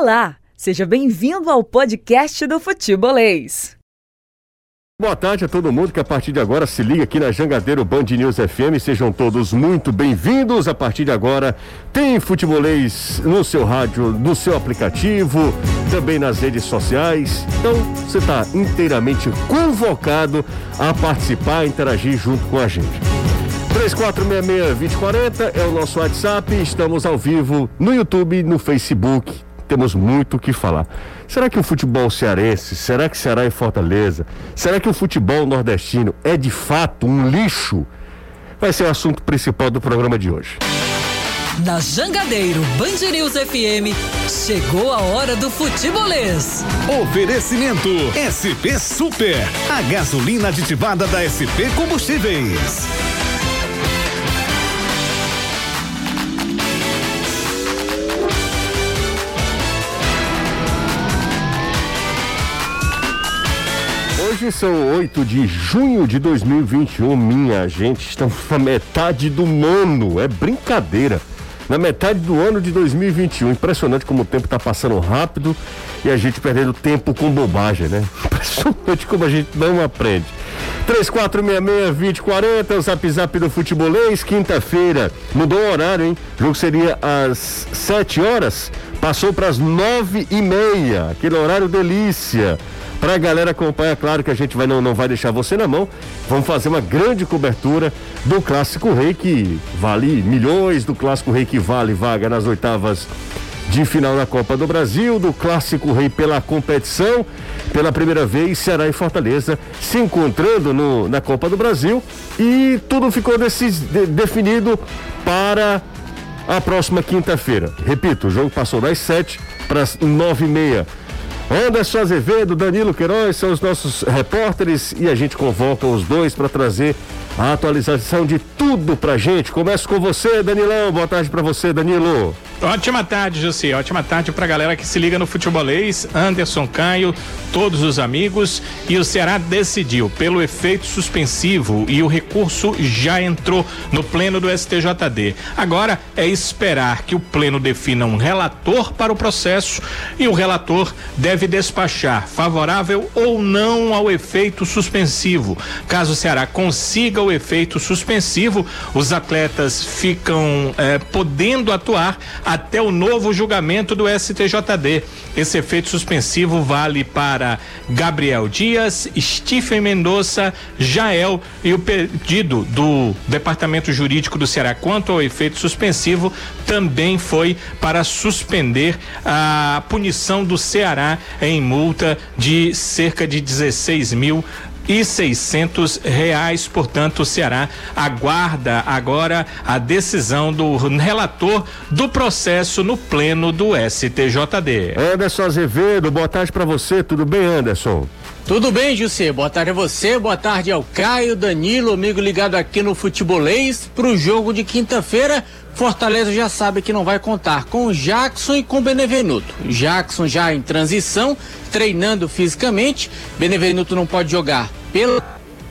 Olá, seja bem-vindo ao podcast do Futebolês. Boa tarde a todo mundo que a partir de agora se liga aqui na Jangadeiro Band News FM. Sejam todos muito bem-vindos. A partir de agora tem futebolês no seu rádio, no seu aplicativo, também nas redes sociais. Então você está inteiramente convocado a participar, interagir junto com a gente. 3466-2040 é o nosso WhatsApp. Estamos ao vivo no YouTube, no Facebook, temos muito o que falar. Será que o futebol cearense, será que Ceará e Fortaleza, será que o futebol nordestino é de fato um lixo? Vai ser o assunto principal do programa de hoje. Na Jangadeiro Band News FM, chegou a hora do futebolês. Oferecimento SP Super, a gasolina aditivada da SP Combustíveis. Hoje são 8 de junho de 2021. Minha gente, estamos na metade do ano. É brincadeira. Na metade do ano de 2021. Impressionante como o tempo está passando rápido e a gente perdendo tempo com bobagem, né? Impressionante como a gente não aprende. 3466-2040, o zap zap do futebolês, quinta-feira. Mudou o horário, hein? O jogo seria às 7 horas, passou para as 9 e meia. Aquele horário delícia. Para a galera acompanhar, claro que a gente vai, não, não vai deixar você na mão. Vamos fazer uma grande cobertura do Clássico Rei, que vale milhões, do Clássico Rei que vale vaga nas oitavas de final da Copa do Brasil, do Clássico Rei pela competição. Pela primeira vez, Ceará e Fortaleza se encontrando no, na Copa do Brasil e tudo ficou decis, de, definido para a próxima quinta-feira. Repito, o jogo passou das sete para as nove e meia. Anderson Azevedo, Danilo Queiroz são os nossos repórteres e a gente convoca os dois para trazer a atualização de tudo pra gente. Começo com você, Danilão. Boa tarde para você, Danilo. Ótima tarde, José. Ótima tarde pra galera que se liga no futebolês. Anderson Caio, todos os amigos. E o Ceará decidiu pelo efeito suspensivo e o recurso já entrou no pleno do STJD. Agora é esperar que o pleno defina um relator para o processo e o relator deve despachar favorável ou não ao efeito suspensivo. Caso o Ceará consiga o efeito suspensivo, os atletas ficam eh, podendo atuar até o novo julgamento do STJD. Esse efeito suspensivo vale para Gabriel Dias, Stephen Mendonça, Jael e o pedido do Departamento Jurídico do Ceará quanto ao efeito suspensivo também foi para suspender a punição do Ceará em multa de cerca de 16 mil e seiscentos reais. Portanto, o Ceará aguarda agora a decisão do relator do processo no pleno do STJD. Anderson Azevedo, boa tarde para você. Tudo bem, Anderson? Tudo bem, José? Boa tarde a você, boa tarde ao Caio, Danilo, amigo ligado aqui no Futebolês, pro jogo de quinta-feira. Fortaleza já sabe que não vai contar com Jackson e com Benevenuto. Jackson já em transição, treinando fisicamente. Benevenuto não pode jogar pela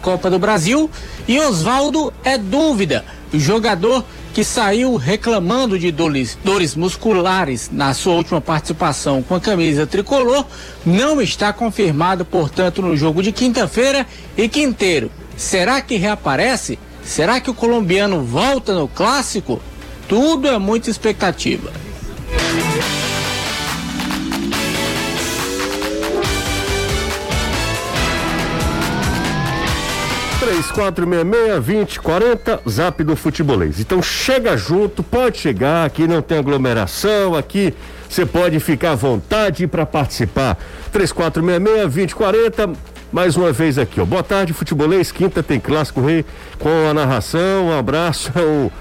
Copa do Brasil. E Oswaldo é dúvida. Jogador que saiu reclamando de dores, dores musculares na sua última participação com a camisa tricolor, não está confirmado, portanto, no jogo de quinta-feira. E Quinteiro, será que reaparece? Será que o colombiano volta no clássico? Tudo é muita expectativa. 3466-2040, zap do futebolês. Então chega junto, pode chegar, aqui não tem aglomeração, aqui você pode ficar à vontade para participar. 3466-2040, mais uma vez aqui, ó. Boa tarde, futebolês. Quinta tem clássico rei com a narração. Um abraço ao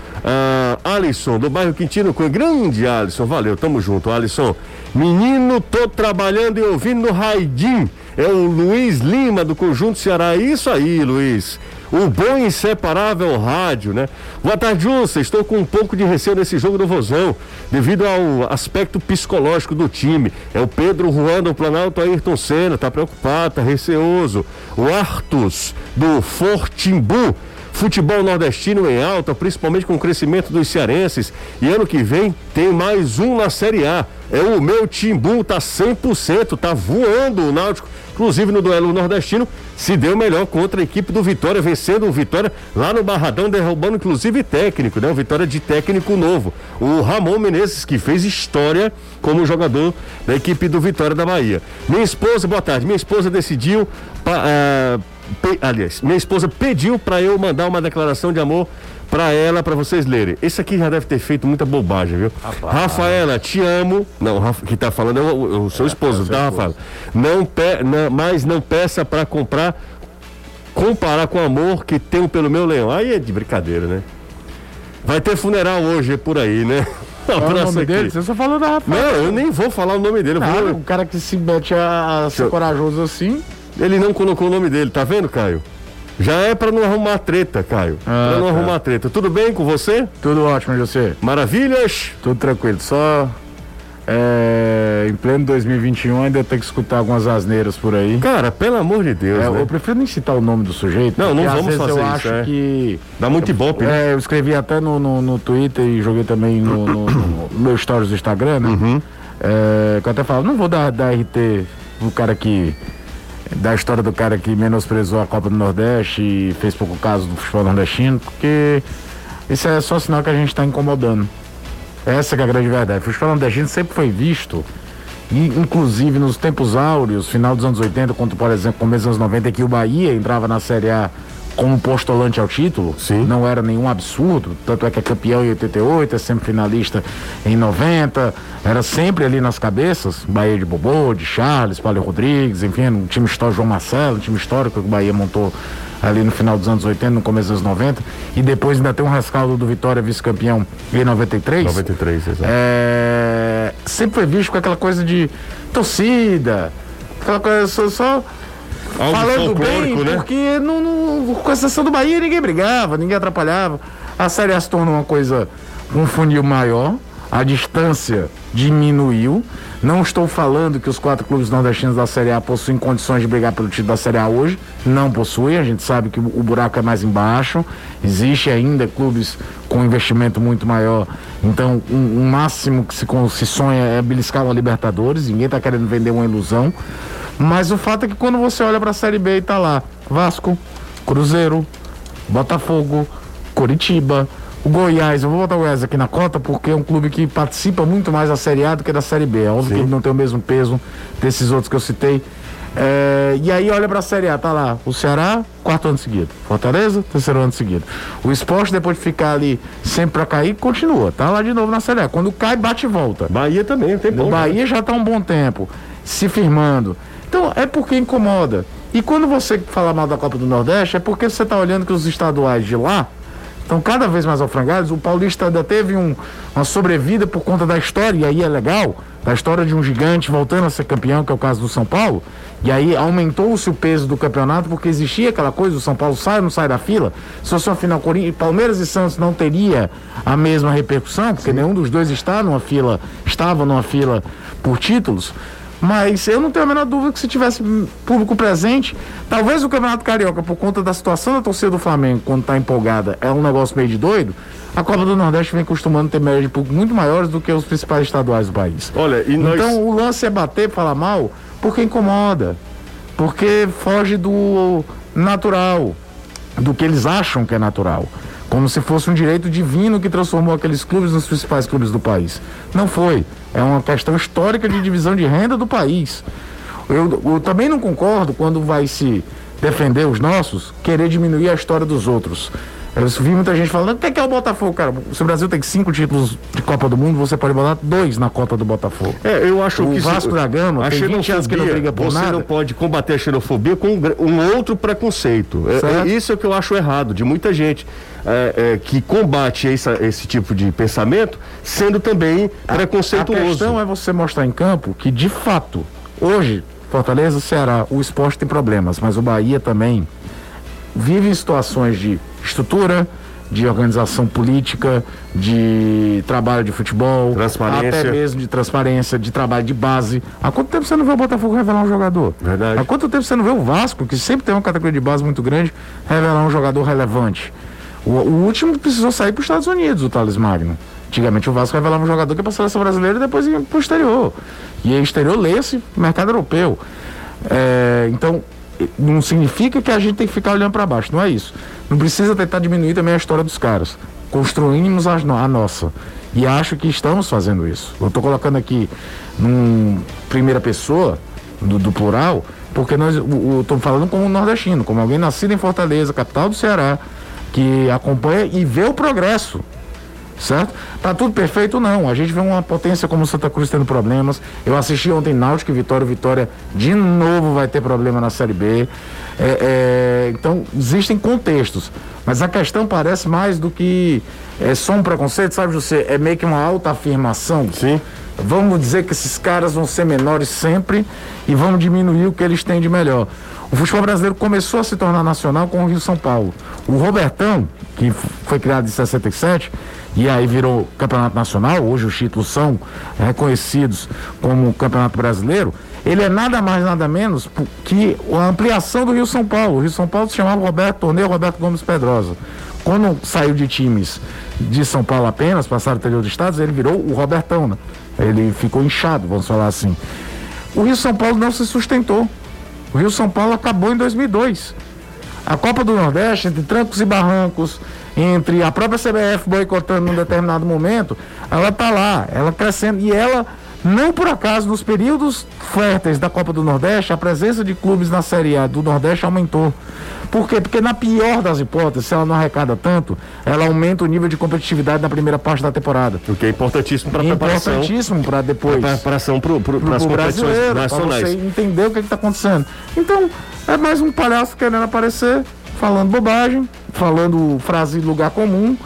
Alisson, do bairro Quintino com grande Alisson. Valeu, tamo junto, Alisson. Menino, tô trabalhando e ouvindo no Raidim. É o Luiz Lima do Conjunto Ceará. Isso aí, Luiz. O bom e inseparável rádio, né? Boa tarde, Júcia. Estou com um pouco de receio nesse jogo do Vozão, devido ao aspecto psicológico do time. É o Pedro Juan do Planalto Ayrton Senna, tá preocupado, tá receoso. O Artus do Fortimbu Futebol nordestino em alta, principalmente com o crescimento dos cearenses. E ano que vem tem mais um na Série A. É o meu Timbu, tá 100%, tá voando o Náutico. Inclusive no duelo nordestino, se deu melhor contra a equipe do Vitória, vencendo o Vitória lá no Barradão, derrubando inclusive técnico, né? O Vitória de técnico novo. O Ramon Menezes, que fez história como jogador da equipe do Vitória da Bahia. Minha esposa, boa tarde, minha esposa decidiu. Pa, uh, pe, aliás, minha esposa pediu para eu mandar uma declaração de amor para ela, para vocês lerem. Esse aqui já deve ter feito muita bobagem, viu? Rapaz. Rafaela, te amo. Não, Rafa, que tá falando é o, o seu é, esposo, é, tá, Rafaela? Não, pe, não, mas não peça para comprar, comparar com o amor que tenho pelo meu leão. Aí é de brincadeira, né? Vai ter funeral hoje por aí, né? Qual é o nome aqui. dele? Você só falou da Rafaela. Não, eu nem vou falar o nome dele. Ah, vou... O cara que se mete a, a ser eu... corajoso assim. Ele não colocou o nome dele, tá vendo, Caio? Já é para não arrumar treta, Caio. Ah, para não tá. arrumar treta. Tudo bem com você? Tudo ótimo, você. Maravilhas? Tudo tranquilo. Só é, em pleno 2021 ainda tem que escutar algumas asneiras por aí. Cara, pelo amor de Deus. É, né? Eu prefiro nem citar o nome do sujeito. Não, não vamos fazer eu isso. acho é. que. Dá muito ibope, né? É, eu escrevi até no, no, no Twitter e joguei também no, no, no meu stories do Instagram, né? Uhum. É, que eu até falo, não vou dar, dar RT pro cara que da história do cara que menosprezou a Copa do Nordeste e fez pouco caso do futebol nordestino, porque isso é só sinal que a gente está incomodando. Essa é a grande verdade. O futebol nordestino sempre foi visto, e, inclusive nos tempos áureos, final dos anos 80, quando, por exemplo, começo dos anos 90, que o Bahia entrava na Série A como postulante ao título, Sim. não era nenhum absurdo, tanto é que é campeão em 88, é sempre finalista em 90, era sempre ali nas cabeças, Bahia de Bobô, de Charles, Paulo Rodrigues, enfim, um time histórico, João Marcelo, um time histórico que o Bahia montou ali no final dos anos 80, no começo dos anos 90, e depois ainda tem um rescaldo do Vitória vice-campeão em 93. 93, exato. É, sempre foi visto com aquela coisa de torcida, aquela coisa só, só falando bem, né? porque no, com exceção do Bahia ninguém brigava, ninguém atrapalhava. A Série A se tornou uma coisa, um funil maior, a distância diminuiu. Não estou falando que os quatro clubes nordestinos da Série A possuem condições de brigar pelo título da Série A hoje. Não possuem, a gente sabe que o buraco é mais embaixo. Existe ainda clubes com investimento muito maior. Então, o um, um máximo que se, se sonha é beliscar a Libertadores. Ninguém está querendo vender uma ilusão. Mas o fato é que quando você olha para a Série B e tá lá Vasco, Cruzeiro, Botafogo, Coritiba, o Goiás, eu vou botar o Goiás aqui na conta porque é um clube que participa muito mais da Série A do que da Série B. É óbvio Sim. que ele não tem o mesmo peso desses outros que eu citei. É, e aí olha para a Série A, tá lá o Ceará, quarto ano seguido. Fortaleza, terceiro ano seguido. O esporte, depois de ficar ali sempre para cair, continua. Tá lá de novo na Série A. Quando cai, bate e volta. Bahia também, tem bom. Bahia já tá um bom tempo se firmando. Então, é porque incomoda. E quando você fala mal da Copa do Nordeste, é porque você está olhando que os estaduais de lá estão cada vez mais alfrangados. O Paulista ainda teve um, uma sobrevida por conta da história, e aí é legal, da história de um gigante voltando a ser campeão, que é o caso do São Paulo. E aí aumentou-se o peso do campeonato, porque existia aquela coisa, o São Paulo sai ou não sai da fila. Se fosse uma final Corinthians, Palmeiras e Santos não teria a mesma repercussão, porque Sim. nenhum dos dois está numa fila, estava numa fila por títulos. Mas eu não tenho a menor dúvida que se tivesse público presente, talvez o Campeonato Carioca, por conta da situação da torcida do Flamengo, quando está empolgada, é um negócio meio de doido. A Copa do Nordeste vem costumando ter médias de público muito maiores do que os principais estaduais do país. Olha, nós... Então o lance é bater, falar mal, porque incomoda. Porque foge do natural, do que eles acham que é natural como se fosse um direito divino que transformou aqueles clubes nos principais clubes do país. Não foi. É uma questão histórica de divisão de renda do país. Eu, eu também não concordo quando vai se defender os nossos, querer diminuir a história dos outros. Eu vi muita gente falando, o que é o Botafogo, cara? Se o Brasil tem cinco títulos de Copa do Mundo, você pode botar dois na cota do Botafogo. É, eu acho o que... O Vasco da Gama a tem 20 anos que não briga por você nada. não pode combater a xenofobia com um outro preconceito. É, é, isso é que eu acho errado, de muita gente. É, é, que combate esse, esse tipo de pensamento, sendo também a, preconceituoso. A questão é você mostrar em campo que, de fato, hoje, Fortaleza, Ceará, o esporte tem problemas, mas o Bahia também vive situações de estrutura, de organização política, de trabalho de futebol, até mesmo de transparência, de trabalho de base. Há quanto tempo você não vê o Botafogo revelar um jogador? Verdade. Há quanto tempo você não vê o Vasco, que sempre tem uma categoria de base muito grande, revelar um jogador relevante? O, o último precisou sair para os Estados Unidos, o Thales Magno. Antigamente o Vasco revelava um jogador que ia para a seleção brasileira e depois ia para o exterior. E aí, exterior, leia-se mercado europeu. É, então, não significa que a gente tem que ficar olhando para baixo, não é isso. Não precisa tentar diminuir também a história dos caras. Construímos a, a nossa. E acho que estamos fazendo isso. Eu estou colocando aqui num primeira pessoa, do, do plural, porque nós estou falando como nordestino, como alguém nascido em Fortaleza, capital do Ceará, que acompanha e vê o progresso certo? Tá tudo perfeito? Não. A gente vê uma potência como Santa Cruz tendo problemas. Eu assisti ontem Náutico e Vitória. Vitória de novo vai ter problema na Série B. É, é, então, existem contextos. Mas a questão parece mais do que é só um preconceito, sabe, José? É meio que uma alta afirmação. Sim. Vamos dizer que esses caras vão ser menores sempre e vamos diminuir o que eles têm de melhor. O futebol brasileiro começou a se tornar nacional com o Rio São Paulo. O Robertão, que foi criado em 67, e aí virou campeonato nacional, hoje os títulos são reconhecidos como campeonato brasileiro, ele é nada mais, nada menos que a ampliação do Rio São Paulo. O Rio São Paulo se chamava Roberto Torneio Roberto Gomes Pedrosa. Quando saiu de times de São Paulo apenas, passaram o interior dos estados, ele virou o Robertão, né? Ele ficou inchado, vamos falar assim. O Rio São Paulo não se sustentou. O Rio São Paulo acabou em 2002. A Copa do Nordeste, entre trancos e barrancos, entre a própria CBF boicotando num determinado momento, ela está lá, ela crescendo. E ela, não por acaso, nos períodos férteis da Copa do Nordeste, a presença de clubes na Série A do Nordeste aumentou. Por quê? Porque na pior das hipóteses, se ela não arrecada tanto, ela aumenta o nível de competitividade na primeira parte da temporada. O que é importantíssimo para a preparação. Importantíssimo para depois. Para preparação para as competições nacionais. Para você entender o que é está acontecendo. Então, é mais um palhaço querendo aparecer falando bobagem, falando frase de lugar comum.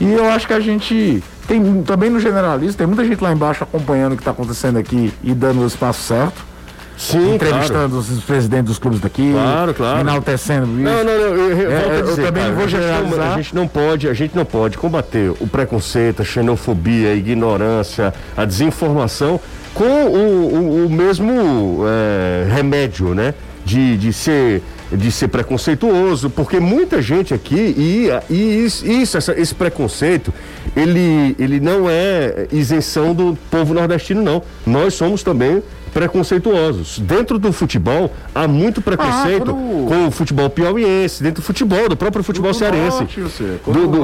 E eu acho que a gente tem também no generalista, tem muita gente lá embaixo acompanhando o que está acontecendo aqui e dando o espaço certo. Sim, entrevistando claro. os presidentes dos clubes daqui, claro, claro. enaltecendo isso. Não, não, não, eu, eu, é, dizer, também cara, vou generalizar. A gente, não, a gente não pode, a gente não pode combater o preconceito, a xenofobia, a ignorância, a desinformação com o, o, o mesmo é, remédio, né? De, de ser de ser preconceituoso, porque muita gente aqui, e, e isso, isso essa, esse preconceito, ele, ele não é isenção do povo nordestino, não. Nós somos também preconceituosos. Dentro do futebol, há muito preconceito ah, com o futebol piauiense, dentro do futebol, do próprio futebol do cearense. Norte, do, do,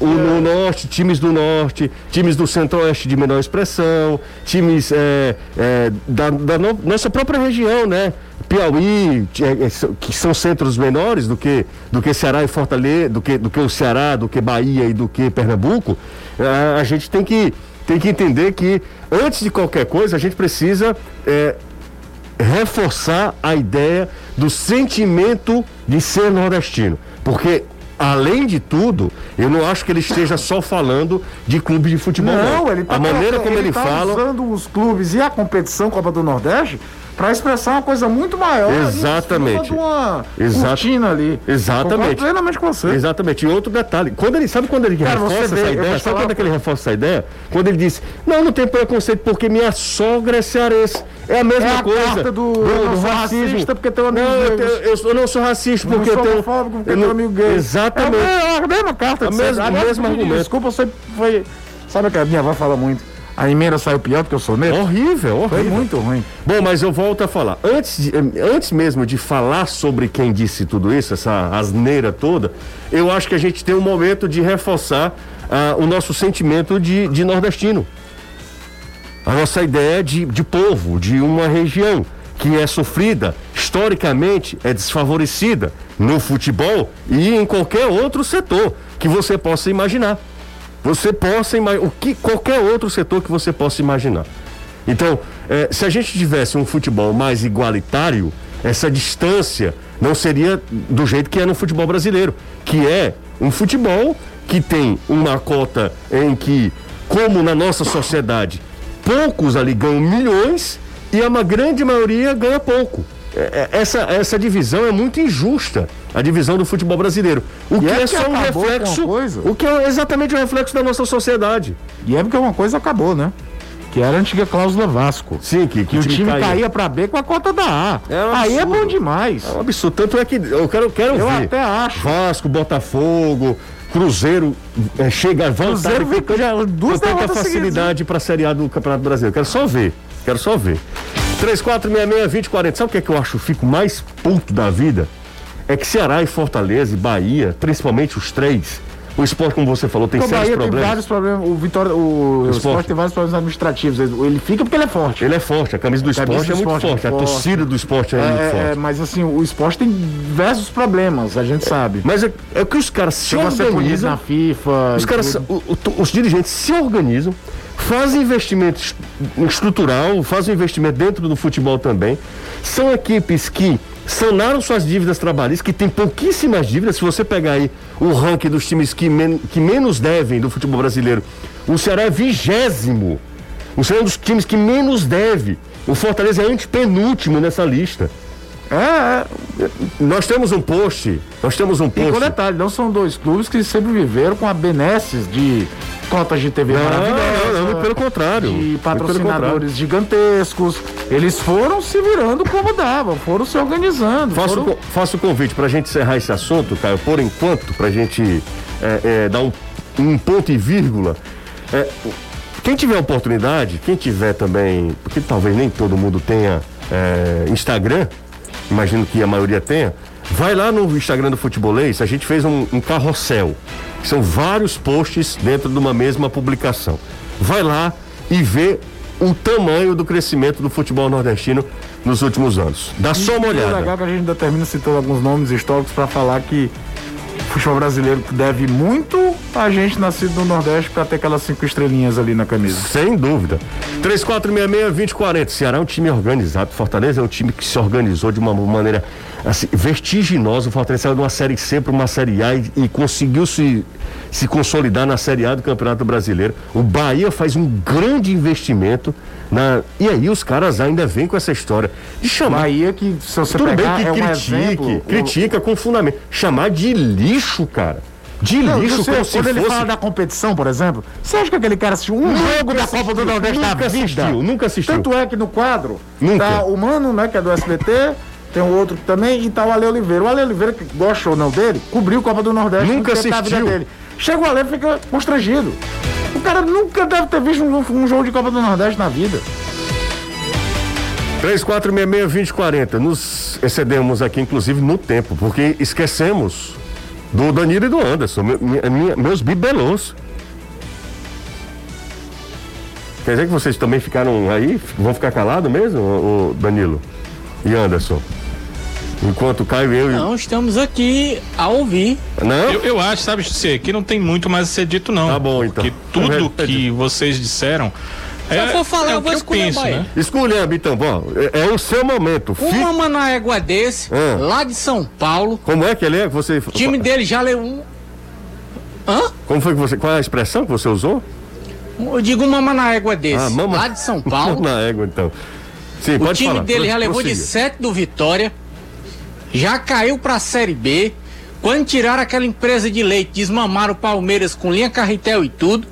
o, no norte, times do norte, times do centro-oeste de menor expressão, times é, é, da, da no, nossa própria região, né? Piauí, é, é, que são centros menores do que, do que Ceará e Fortaleza, do que, do que o Ceará, do que Bahia e do que Pernambuco, a, a gente tem que, tem que entender que, antes de qualquer coisa, a gente precisa é, reforçar a ideia do sentimento de ser nordestino. Porque além de tudo, eu não acho que ele esteja só falando de clube de futebol. Não, não. ele tá a maneira como ele, ele tá fala. usando os clubes e a competição Copa do Nordeste para expressar uma coisa muito maior. Exatamente. Uma Exato. cortina ali. Exatamente. plenamente com você. Exatamente. E outro detalhe, quando ele sabe quando ele Cara, reforça vê, essa ideia, sabe quando é que ele reforça essa ideia? Quando ele diz, não, não tem preconceito porque minha sogra é cearense. É a mesma é a coisa. Carta do, do, do racismo. Racista porque tem um amigo não, eu, eu, eu, não sou racista porque eu tenho. porque eu tenho um amigo gay. Exatamente. É a mesma carta. A mesma, a mesma argumento. Desculpa, você foi. Sabe que a minha avó fala muito? A emenda saiu pior do que eu sou negro? Horrível, horrível. Foi muito ruim. Bom, mas eu volto a falar. Antes, de, antes mesmo de falar sobre quem disse tudo isso, essa asneira toda, eu acho que a gente tem um momento de reforçar uh, o nosso sentimento de, de nordestino. A nossa ideia de, de povo, de uma região que é sofrida, historicamente é desfavorecida no futebol e em qualquer outro setor que você possa imaginar você possa imaginar, o que qualquer outro setor que você possa imaginar. Então, eh, se a gente tivesse um futebol mais igualitário, essa distância não seria do jeito que é no futebol brasileiro, que é um futebol que tem uma cota em que, como na nossa sociedade, poucos ali ganham milhões e uma grande maioria ganha pouco. É, é, essa, essa divisão é muito injusta, a divisão do futebol brasileiro. O que é, é só um reflexo. O que é exatamente o um reflexo da nossa sociedade. E é porque uma coisa acabou, né? Que era a antiga cláusula Vasco. Sim, que, que, que o time, caía. caía pra B com a cota da A. É um Aí é bom demais. É um absurdo. Tanto é que eu quero, quero eu ver. até acho. Vasco, Botafogo, Cruzeiro é, chega a voltar Cruzeiro com, já, duas tanta facilidade para a Série A do Campeonato Brasileiro. Quero só ver, quero só ver. 3466-2040. Sabe o que é que eu acho? Fico mais puto da vida? É que Ceará e Fortaleza e Bahia, principalmente os três, o esporte, como você falou, tem sérios Bahia problemas. tem vários problemas. O Vitória, o, o esporte. esporte. tem vários problemas administrativos. Ele fica porque ele é forte. Ele é forte. A camisa do a esporte camisa é do muito esporte, forte. É a torcida do esporte é, é muito forte. É, mas assim, o esporte tem diversos problemas, a gente sabe. Mas é, é que os caras se organizam. na FIFA. Os caras, o, o, os dirigentes se organizam fazem investimento estrutural, fazem investimento dentro do futebol também. São equipes que sanaram suas dívidas trabalhistas, que tem pouquíssimas dívidas. Se você pegar aí o ranking dos times que, men que menos devem do futebol brasileiro, o Ceará é vigésimo. O Ceará é um dos times que menos deve. O Fortaleza é antepenúltimo nessa lista. É, é, nós temos um post, nós temos um post. E com detalhe, não são dois clubes que sempre viveram com a benesses de cotas de TV não, maravilhosas. Não, pelo contrário. De patrocinadores gigantescos. Eles foram se virando como davam, foram se organizando. Faço, foram... faço o convite para a gente encerrar esse assunto, Caio, por enquanto, para a gente é, é, dar um, um, ponto e vírgula. É, quem tiver oportunidade, quem tiver também, porque talvez nem todo mundo tenha é, Instagram, imagino que a maioria tenha, vai lá no Instagram do Futebolês, a gente fez um, um carrossel. São vários posts dentro de uma mesma publicação. Vai lá e vê o tamanho do crescimento do futebol nordestino nos últimos anos. Dá só uma olhada. É legal que a gente ainda termina citando alguns nomes históricos para falar que futebol brasileiro deve muito a gente nascido no Nordeste para ter aquelas cinco estrelinhas ali na camisa. Sem dúvida. 3466-2040. Ceará é um time organizado. Fortaleza é um time que se organizou de uma maneira assim, vertiginosa. O Fortaleza saiu de uma Série C para uma Série A e, e, conseguiu se, se consolidar na Série A do Campeonato Brasileiro. O Bahia faz um grande investimento. Na, e aí os caras ainda vêm com essa história de chamar. Bahia que se você Tudo pegar, bem que é critique, um exemplo, critica com fundamento. Chamar de lixo, cara. De não, lixo, você, como se Quando ele fala da competição, por exemplo, você acha que aquele cara assistiu um nunca jogo da Copa do Nordeste na vida? Assistiu, nunca assistiu. Tanto é que no quadro nunca. tá o Mano, né, que é do SBT, tem um outro também, e tá o Ale Oliveira. O Ale Oliveira, que gosta ou não dele, cobriu Copa do Nordeste. Nunca assistiu. Dele. Chega o Ale e fica constrangido. O cara nunca deve ter visto um, um jogo de Copa do Nordeste na vida. 3466-2040. Nos excedemos aqui, inclusive, no tempo, porque esquecemos do Danilo e do Anderson, minha, meus bibelôs. Quer dizer que vocês também ficaram aí? Vão ficar calados mesmo, o Danilo e Anderson? Enquanto Caio e eu. Não, estamos aqui a ouvir. Não? Eu, eu acho, sabe, você, que não tem muito mais a ser dito, não. Tá bom, então. Porque tudo que vocês disseram se é, eu for falar, é eu vou escolher né? Escolhendo, então, bom, é, é, o seu momento. Uma Manaégua desse, ah. lá de São Paulo. Como é que ele é? Você... O time dele já leu um. Hã? Como foi que você. Qual é a expressão que você usou? Eu digo uma Manaégua desse, ah, mama... lá de São Paulo. Manaégua, então. Sim, o pode time falar. dele já levou de 7 do Vitória, já caiu pra Série B. Quando tiraram aquela empresa de leite, desmamaram o Palmeiras com linha carretel e tudo.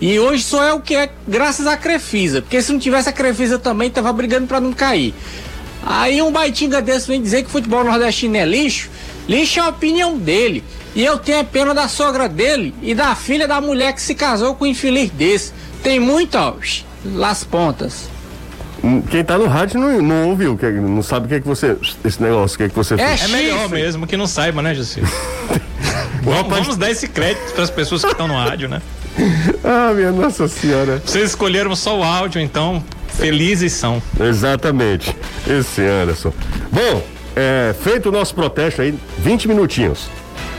E hoje só é o que é graças à Crefisa, porque se não tivesse a Crefisa também tava brigando para não cair. Aí um baitinga desse vem dizer que o futebol nordestino é lixo. Lixo é a opinião dele. E eu tenho a pena da sogra dele e da filha da mulher que se casou com um infeliz desse. Tem muito, ó, las pontas. Quem tá no rádio não, não ouviu, não sabe o que é que você. Esse negócio, o que é que você é fez. É melhor mesmo que não saiba, né, José? vamos, vamos dar esse crédito para as pessoas que estão no rádio, né? ah, minha Nossa Senhora. Vocês escolheram só o áudio, então felizes são. Exatamente. Esse Anderson. Bom, é, feito o nosso protesto aí, 20 minutinhos.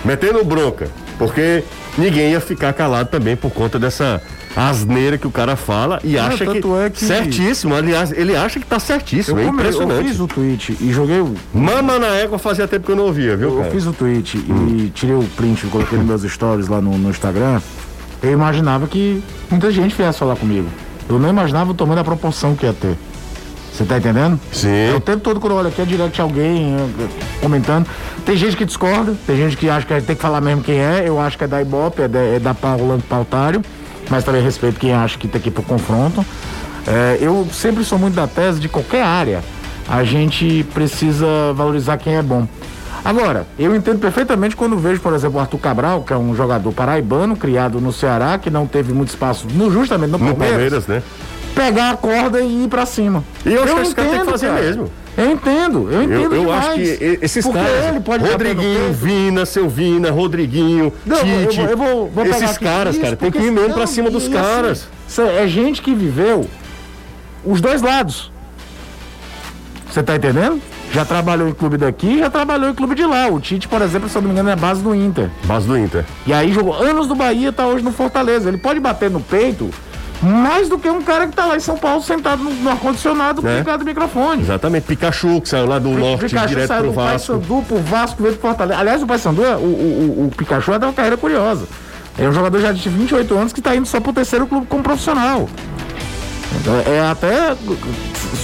Metendo bronca, porque ninguém ia ficar calado também por conta dessa asneira que o cara fala e acha que, é que, certíssimo. Aliás, ele acha que tá certíssimo. Eu, é impressionante. Eu fiz o tweet e joguei o. Mama na égua fazia tempo que eu não ouvia, viu? Eu, cara? fiz o tweet hum. e tirei o print e coloquei nos meus stories lá no, no Instagram eu imaginava que muita gente viesse falar comigo. Eu não imaginava o tamanho da proporção que ia ter. Você tá entendendo? Sim. Eu, o tempo todo quando eu olho aqui é direct alguém comentando. Tem gente que discorda, tem gente que acha que tem que falar mesmo quem é. Eu acho que é da Ibope, é da, é da Paulo Pautário, mas também respeito quem acha que que ir pro confronto. É, eu sempre sou muito da tese de qualquer área. A gente precisa valorizar quem é bom. Agora, eu entendo perfeitamente quando vejo, por exemplo, o Arthur Cabral, que é um jogador paraibano, criado no Ceará, que não teve muito espaço no, justamente no, no Palmeiras, Palmeiras né? Pegar a corda e ir pra cima. E eu, eu acho que esse cara tem que fazer cara. mesmo. Eu entendo, eu entendo. Eu, eu acho que esses Porque caras. Ele pode Rodriguinho, Vina, seu Vina, Rodriguinho, não, Tite. Eu, eu vou, vou esses caras, cara, tem que ir mesmo pra cima dos caras. Assim, é gente que viveu os dois lados. Você tá entendendo? Já trabalhou em clube daqui, já trabalhou em clube de lá. O Tite, por exemplo, se eu não me engano, é base do Inter. Base do Inter. E aí jogou anos do Bahia, tá hoje no Fortaleza. Ele pode bater no peito mais do que um cara que tá lá em São Paulo sentado no, no ar-condicionado é. ligado do microfone. Exatamente, Pikachu, que saiu lá do P norte Pikachu direto saiu pro Vasco. Paysandu pro Vasco veio pro Fortaleza. Aliás, o Paysandu, o, o, o, o Pikachu é uma carreira curiosa. É um jogador já de 28 anos que tá indo só pro terceiro clube como profissional. Então, é até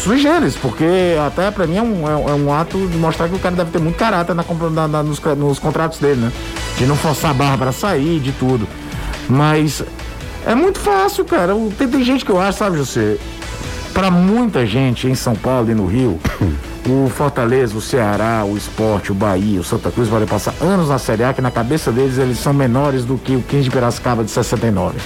sui generis, porque até pra mim é um, é, um ato de mostrar que o cara deve ter muito caráter na, na, na nos, nos contratos dele, né? De não forçar a barra para sair, de tudo. Mas é muito fácil, cara. Tem, tem gente que eu acho, sabe, José? Para muita gente em São Paulo e no Rio, o Fortaleza, o Ceará, o Esporte, o Bahia, o Santa Cruz podem passar anos na Série A que na cabeça deles eles são menores do que o 15 de Piracicaba de 69.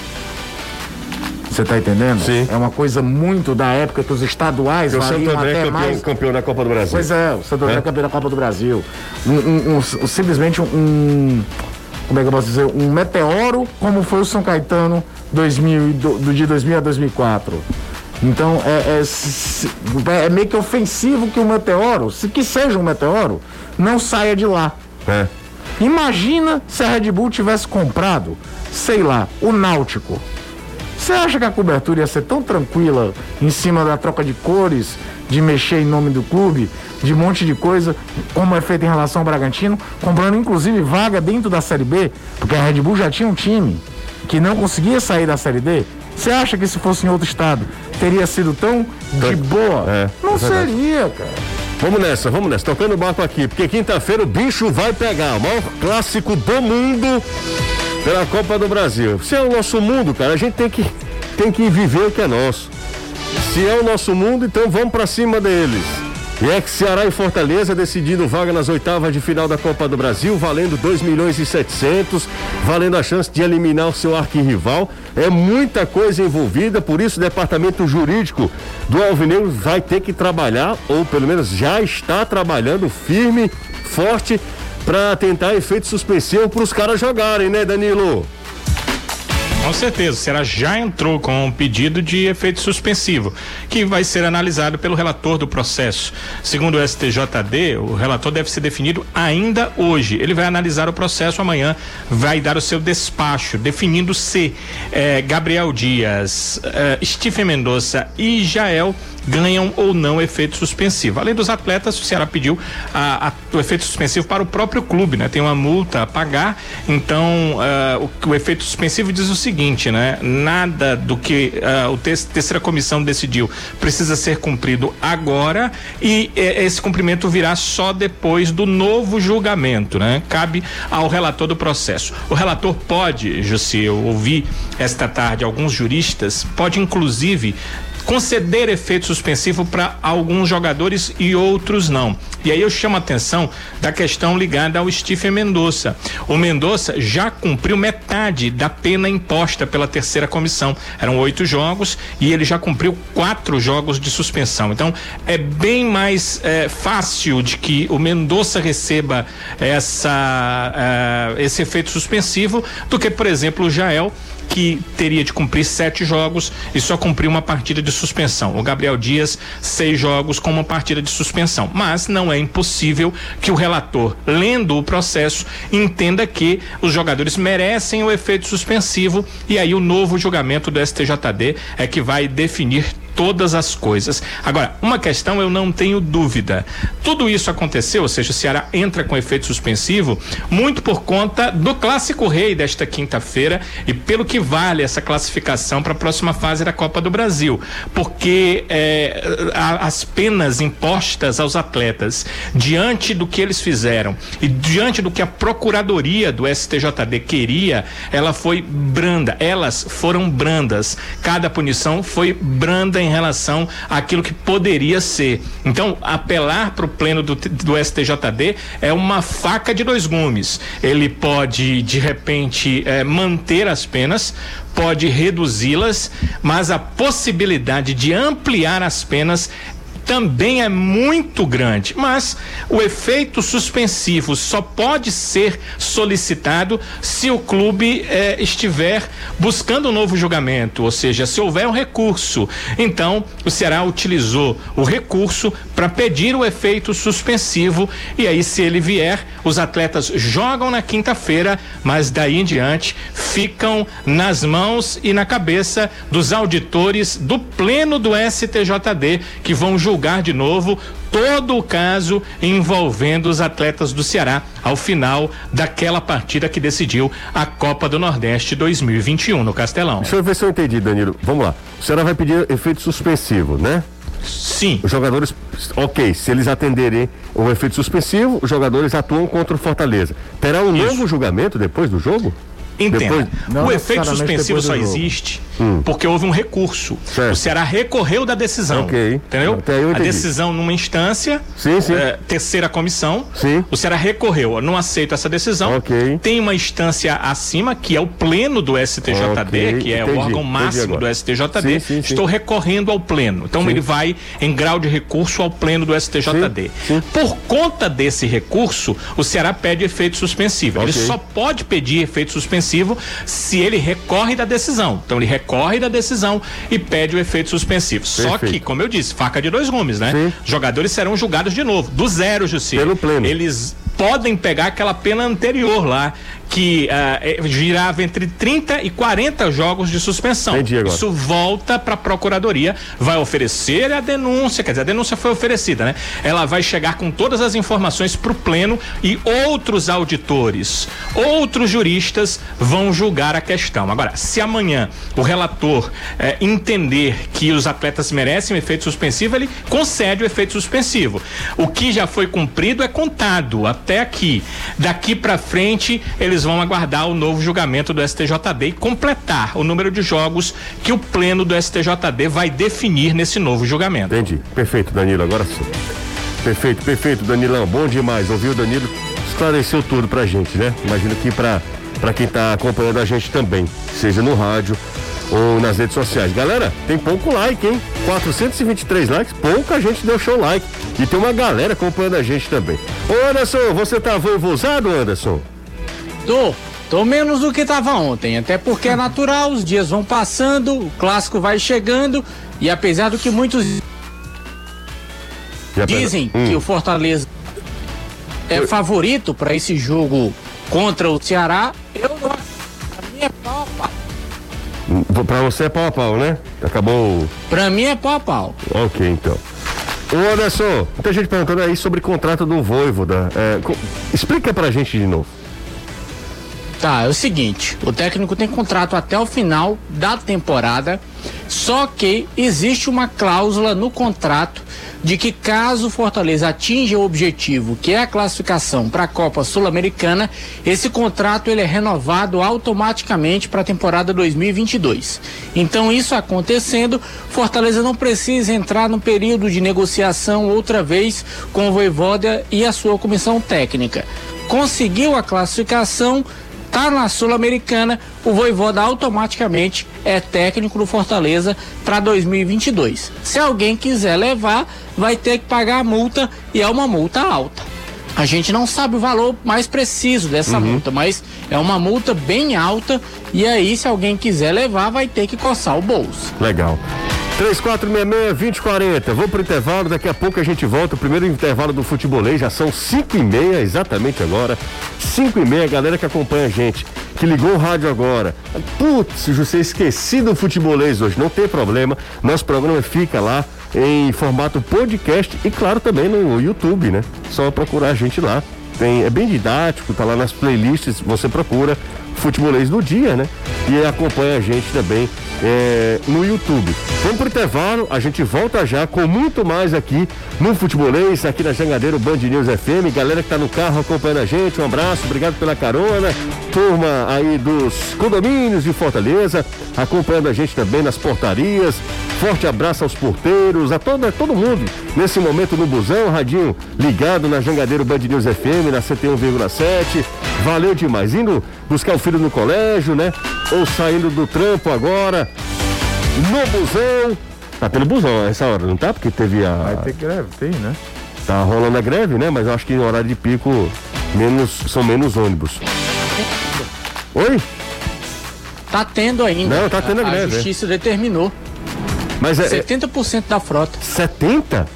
Você tá entendendo? Sim. É uma coisa muito da época que os estaduais o Santo André até campeão, mais... campeão da Copa do Brasil. Pois é, o Santo André é? campeão da Copa do Brasil. Um, um, um, simplesmente um, como é que eu posso dizer, um meteoro como foi o São Caetano 2000, do, do de 2000 a 2004. Então é, é, é, meio que ofensivo que o meteoro, se que seja um meteoro, não saia de lá. É. Imagina se a Red Bull tivesse comprado, sei lá, o Náutico. Você acha que a cobertura ia ser tão tranquila em cima da troca de cores, de mexer em nome do clube, de um monte de coisa, como é feito em relação ao Bragantino, comprando inclusive vaga dentro da Série B, porque a Red Bull já tinha um time que não conseguia sair da Série D? Você acha que se fosse em outro estado teria sido tão de boa? É, não é seria, cara. Vamos nessa, vamos nessa, tocando o barco aqui, porque quinta-feira o bicho vai pegar, o maior clássico do mundo pela Copa do Brasil. Se é o nosso mundo, cara, a gente tem que, tem que viver o que é nosso. Se é o nosso mundo, então vamos para cima deles. E é que Ceará e Fortaleza decidindo vaga nas oitavas de final da Copa do Brasil, valendo 2 milhões e 700, valendo a chance de eliminar o seu arquirrival. É muita coisa envolvida, por isso o departamento jurídico do Alvinegro vai ter que trabalhar, ou pelo menos já está trabalhando firme, forte, para tentar efeito suspensivo para os caras jogarem, né, Danilo? Com certeza, o Ceará já entrou com um pedido de efeito suspensivo, que vai ser analisado pelo relator do processo. Segundo o STJD, o relator deve ser definido ainda hoje. Ele vai analisar o processo amanhã, vai dar o seu despacho, definindo se eh, Gabriel Dias, eh, Stephen Mendonça e Jael ganham ou não efeito suspensivo. Além dos atletas, o Ceará pediu a, a, o efeito suspensivo para o próprio clube, né? Tem uma multa a pagar, então uh, o, o, efeito suspensivo diz o seguinte, né? Nada do que uh, o te terceira comissão decidiu precisa ser cumprido agora e eh, esse cumprimento virá só depois do novo julgamento, né? Cabe ao relator do processo. O relator pode, Jussi, eu ouvi esta tarde alguns juristas, pode inclusive conceder efeito suspensivo para alguns jogadores e outros não. E aí eu chamo a atenção da questão ligada ao Stephen Mendonça. O Mendonça já cumpriu metade da pena imposta pela terceira comissão. Eram oito jogos e ele já cumpriu quatro jogos de suspensão. Então é bem mais é, fácil de que o Mendonça receba essa, é, esse efeito suspensivo do que, por exemplo, o Jael que teria de cumprir sete jogos e só cumpriu uma partida de suspensão. O Gabriel Dias, seis jogos com uma partida de suspensão. Mas não é impossível que o relator, lendo o processo, entenda que os jogadores merecem o efeito suspensivo e aí o novo julgamento do STJD é que vai definir todas as coisas. Agora, uma questão eu não tenho dúvida. Tudo isso aconteceu, ou seja, o Ceará entra com efeito suspensivo, muito por conta do clássico rei desta quinta-feira e pelo que vale essa classificação para a próxima fase da Copa do Brasil. Porque a, as penas impostas aos atletas, diante do que eles fizeram e diante do que a Procuradoria do STJD queria, ela foi branda. Elas foram brandas. Cada punição foi branda em relação àquilo que poderia ser. Então, apelar para o pleno do, do STJD é uma faca de dois gumes. Ele pode, de repente, é, manter as penas, pode reduzi-las, mas a possibilidade de ampliar as penas também é muito grande, mas o efeito suspensivo só pode ser solicitado se o clube eh, estiver buscando um novo julgamento, ou seja, se houver um recurso. Então, o Ceará utilizou o recurso para pedir o efeito suspensivo e aí, se ele vier, os atletas jogam na quinta-feira, mas daí em diante ficam nas mãos e na cabeça dos auditores do pleno do STJD que vão julgar julgar de novo todo o caso envolvendo os atletas do Ceará ao final daquela partida que decidiu a Copa do Nordeste 2021 no Castelão. Deixa eu ver se eu entendi, Danilo. Vamos lá. O Ceará vai pedir efeito suspensivo, né? Sim. Os jogadores, ok, se eles atenderem o efeito suspensivo, os jogadores atuam contra o Fortaleza. Terá um Isso. novo julgamento depois do jogo? Entenda, depois, o efeito suspensivo só existe hum. porque houve um recurso. Certo. O Ceará recorreu da decisão. Ok. Entendeu? A decisão numa instância, sim, sim. É, terceira comissão. Sim. O Ceará recorreu, eu não aceito essa decisão. Ok. Tem uma instância acima, que é o pleno do STJD, okay. que é entendi. o órgão máximo do STJD. Sim, sim, Estou recorrendo ao pleno. Então ele vai em grau de recurso ao pleno do STJD. Por conta desse recurso, o Ceará pede efeito suspensivo. Okay. Ele só pode pedir efeito suspensivo suspensivo se ele recorre da decisão. Então ele recorre da decisão e pede o efeito suspensivo. Perfeito. Só que, como eu disse, faca de dois gumes, né? Sim. Jogadores serão julgados de novo, do zero, Jussi. Pelo pleno. Eles podem pegar aquela pena anterior lá, que uh, girava entre 30 e 40 jogos de suspensão. Entendi agora. Isso volta para a procuradoria, vai oferecer a denúncia, quer dizer, a denúncia foi oferecida, né? Ela vai chegar com todas as informações para o pleno e outros auditores, outros juristas vão julgar a questão. Agora, se amanhã o relator eh, entender que os atletas merecem o efeito suspensivo, ele concede o efeito suspensivo. O que já foi cumprido é contado até aqui. Daqui para frente, eles eles vão aguardar o novo julgamento do STJD e completar o número de jogos que o pleno do STJD vai definir nesse novo julgamento. Entendi. Perfeito, Danilo. Agora sim. Perfeito, perfeito, Danilão. Bom demais. Ouviu, Danilo? Esclareceu tudo pra gente, né? Imagino que pra, pra quem tá acompanhando a gente também, seja no rádio ou nas redes sociais. Galera, tem pouco like, hein? 423 likes, pouca gente show like. E tem uma galera acompanhando a gente também. Ô Anderson, você tá voivosado, Anderson? Tô. Tô menos do que tava ontem, até porque é natural, os dias vão passando, o clássico vai chegando e apesar do que muitos dizem hum. que o Fortaleza é favorito para esse jogo contra o Ceará, eu não pra mim é pau a pau. Pra você é pau a pau, né? Acabou. Pra mim é pau a pau. Ok, então. Ô Anderson, muita gente perguntando aí sobre o contrato do Voivoda. É, explica pra gente de novo. Tá, é o seguinte, o técnico tem contrato até o final da temporada, só que existe uma cláusula no contrato de que caso o Fortaleza atinja o objetivo, que é a classificação para a Copa Sul-Americana, esse contrato ele é renovado automaticamente para a temporada 2022. Então, isso acontecendo, Fortaleza não precisa entrar no período de negociação outra vez com o Voivoda e a sua comissão técnica. Conseguiu a classificação, tá na Sul-Americana, o Voivoda automaticamente é técnico do Fortaleza para 2022. Se alguém quiser levar, vai ter que pagar a multa e é uma multa alta. A gente não sabe o valor mais preciso dessa uhum. multa, mas é uma multa bem alta e aí se alguém quiser levar, vai ter que coçar o bolso. Legal. 3466-2040. Vou pro intervalo, daqui a pouco a gente volta. O primeiro intervalo do futebolês, já são 5 e meia, exatamente agora. 5 e meia, galera que acompanha a gente, que ligou o rádio agora. Putz, você esqueci do futebolês hoje, não tem problema. Nosso programa fica lá em formato podcast e claro também no YouTube, né? Só procurar a gente lá. Tem, é bem didático, tá lá nas playlists, você procura futebolês do dia, né? E acompanha a gente também é, no YouTube. Vamos pro intervalo, a gente volta já com muito mais aqui no Futebolês, aqui na Jangadeiro Band News FM. Galera que tá no carro acompanhando a gente, um abraço, obrigado pela carona. Turma aí dos condomínios de Fortaleza, acompanhando a gente também nas portarias, Forte abraço aos porteiros, a todo, todo mundo nesse momento no busão, radinho ligado na Jangadeiro Band News FM, na 71,7. Valeu demais. Indo buscar o filho no colégio, né? Ou saindo do trampo agora, no busão. Tá pelo busão essa hora, não tá? Porque teve a. Vai ter greve, tem, né? Tá rolando a greve, né? Mas eu acho que no horário de pico menos, são menos ônibus. Oi? Tá tendo ainda. Não, tá tendo a, a greve. A justiça é. determinou. Mas é, 70% da frota. 70?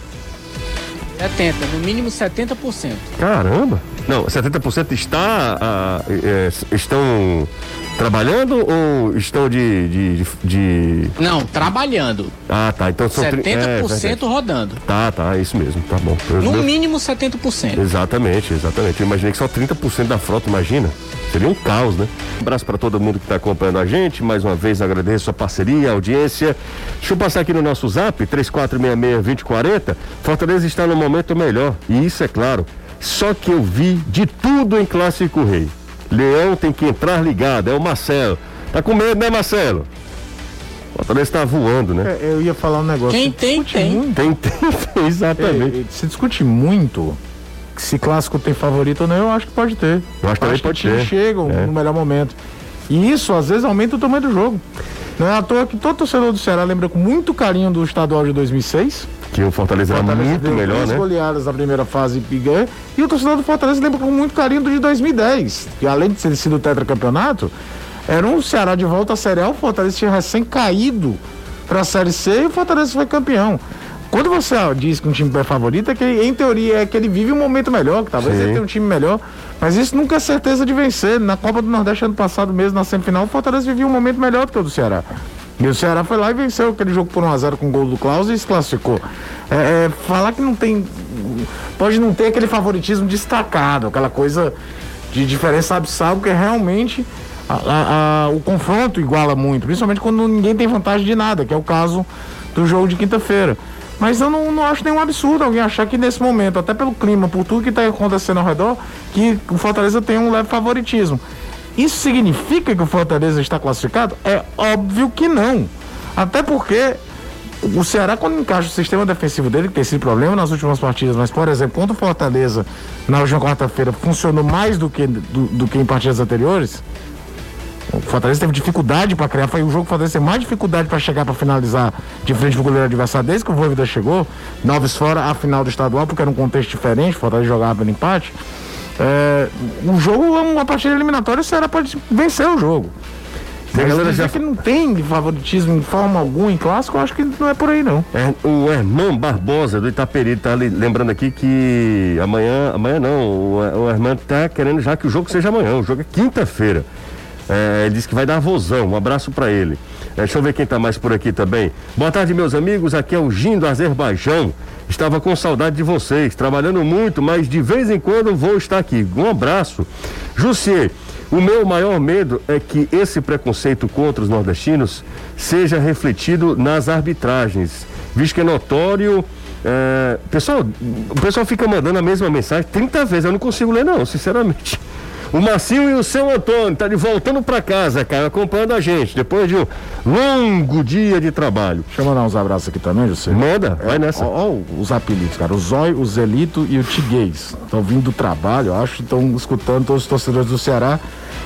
70, no mínimo 70%. Caramba! Não, 70% está, ah, é, estão trabalhando ou estão de, de, de, Não, trabalhando. Ah, tá. Então são 70% é, rodando. Tá, tá, é isso mesmo, tá bom. Eu, no mínimo 70%. Exatamente, exatamente. Eu imaginei que só 30% da frota, imagina. Seria um caos, né? Um abraço para todo mundo que está acompanhando a gente. Mais uma vez agradeço a parceria, a audiência. Deixa eu passar aqui no nosso zap, 3466-2040. Fortaleza está no momento melhor. E isso é claro. Só que eu vi de tudo em Clássico Rei. Leão tem que entrar ligado, é o Marcelo. Tá com medo, né, Marcelo? Fortaleza está voando, né? É, eu ia falar um negócio. Quem tem, tem. Muito. Tem, tem, tem, exatamente. É, é, se discute muito se clássico tem favorito ou não, eu acho que pode ter. Eu acho que também pode ter. chegam é. no melhor momento. E isso, às vezes, aumenta o tamanho do jogo. Não é à toa que todo torcedor do Ceará lembra com muito carinho do estadual de 2006 que o Fortaleza, Fortaleza era muito melhor, né? goleadas na primeira fase e E o torcedor do Fortaleza lembra com muito carinho do de 2010, que além de ter sido tetracampeonato, era um Ceará de volta à Série A, o Fortaleza tinha recém caído para a Série C e o Fortaleza foi campeão. Quando você diz que um time é favorito, é que em teoria é que ele vive um momento melhor, que talvez Sim. ele tenha um time melhor, mas isso nunca é certeza de vencer. Na Copa do Nordeste ano passado mesmo, na semifinal, o Fortaleza vivia um momento melhor do que o do Ceará. E o Ceará foi lá e venceu aquele jogo por 1x0 com o gol do Klaus e se classificou. É, é, falar que não tem. Pode não ter aquele favoritismo destacado, aquela coisa de diferença abissal, porque realmente a, a, a, o confronto iguala muito, principalmente quando ninguém tem vantagem de nada, que é o caso do jogo de quinta-feira. Mas eu não, não, acho nenhum absurdo alguém achar que nesse momento, até pelo clima, por tudo que está acontecendo ao redor, que o Fortaleza tem um leve favoritismo. Isso significa que o Fortaleza está classificado? É óbvio que não. Até porque o Ceará, quando encaixa o sistema defensivo dele, que tem esse problema nas últimas partidas, mas, por exemplo, contra o Fortaleza, na última quarta-feira, funcionou mais do que, do, do, que em partidas anteriores. O Fortaleza teve dificuldade para criar. Foi o jogo que o Fortaleza teve mais dificuldade para chegar para finalizar de frente pro goleiro adversário desde que o Voivoda chegou. Noves fora a final do estadual, porque era um contexto diferente. O Fortaleza jogava pelo empate. É, o jogo é uma partida eliminatória, o Ceará pode vencer o jogo. Mas galera já que não tem favoritismo em forma alguma em clássico, eu acho que não é por aí não. É, o Herman Barbosa do Itaperi tá lembrando aqui que amanhã, amanhã não, o, o Herman tá querendo já que o jogo seja amanhã, o jogo é quinta-feira. É, ele disse que vai dar vozão, um abraço para ele. É, deixa eu ver quem tá mais por aqui também. Boa tarde, meus amigos, aqui é o Gin do Azerbaijão. Estava com saudade de vocês, trabalhando muito, mas de vez em quando vou estar aqui. Um abraço. Jussier, o meu maior medo é que esse preconceito contra os nordestinos seja refletido nas arbitragens, visto que é notório. É, pessoal, o pessoal fica mandando a mesma mensagem 30 vezes, eu não consigo ler, não, sinceramente. O Macio e o seu Antônio tá de voltando para casa, cara, acompanhando a gente, depois de um longo dia de trabalho. Deixa eu mandar uns abraços aqui também, José. Manda, vai nessa. Ó, os apelidos, cara. O Zói, o Zelito e o Tiguês. Estão vindo do trabalho, eu acho, estão escutando todos os torcedores do Ceará.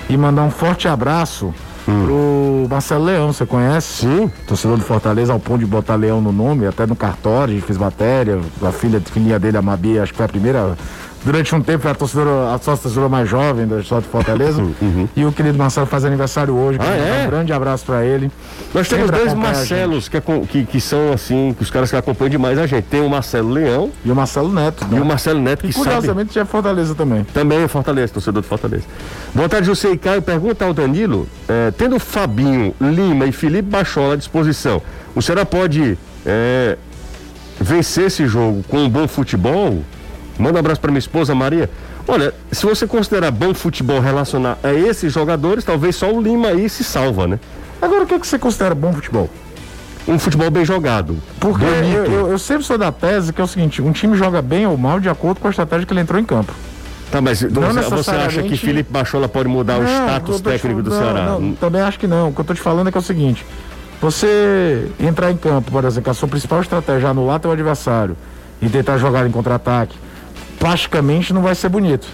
E mandar um forte abraço hum. pro Marcelo Leão, você conhece? Sim. Torcedor do Fortaleza, ao ponto de botar Leão no nome, até no cartório, fez matéria. A filha, a filhinha dele, a Mabi, acho que foi a primeira Durante um tempo foi a torcedora, a sócia torcedora mais jovem da história de Fortaleza. Uhum. E o querido Marcelo faz aniversário hoje. Ah, é? Um grande abraço para ele. Nós temos dois Marcelos que, que, que, são assim, que os caras que acompanham demais a gente. Tem o Marcelo Leão. E o Marcelo Neto. Né? E o Marcelo Neto que e, curiosamente sabe... é Fortaleza também. Também é Fortaleza, torcedor de Fortaleza. Boa tarde, José e Caio. Pergunta ao Danilo, é, tendo Fabinho, Lima e Felipe Bachola à disposição, o Ceará pode é, vencer esse jogo com um bom futebol? Manda um abraço para minha esposa Maria. Olha, se você considerar bom futebol relacionar a esses jogadores, talvez só o Lima aí se salva, né? Agora, o que, é que você considera bom futebol? Um futebol bem jogado. Porque eu, eu, eu, sempre sou da tese que é o seguinte: um time joga bem ou mal de acordo com a estratégia que ele entrou em campo. Tá, mas não você, você acha que Felipe Bachola pode mudar não, o status técnico do não, Ceará? Não, também acho que não. O que eu tô te falando é que é o seguinte: Você entrar em campo, por exemplo, a sua principal estratégia é anular teu adversário e tentar jogar em contra-ataque, plasticamente não vai ser bonito.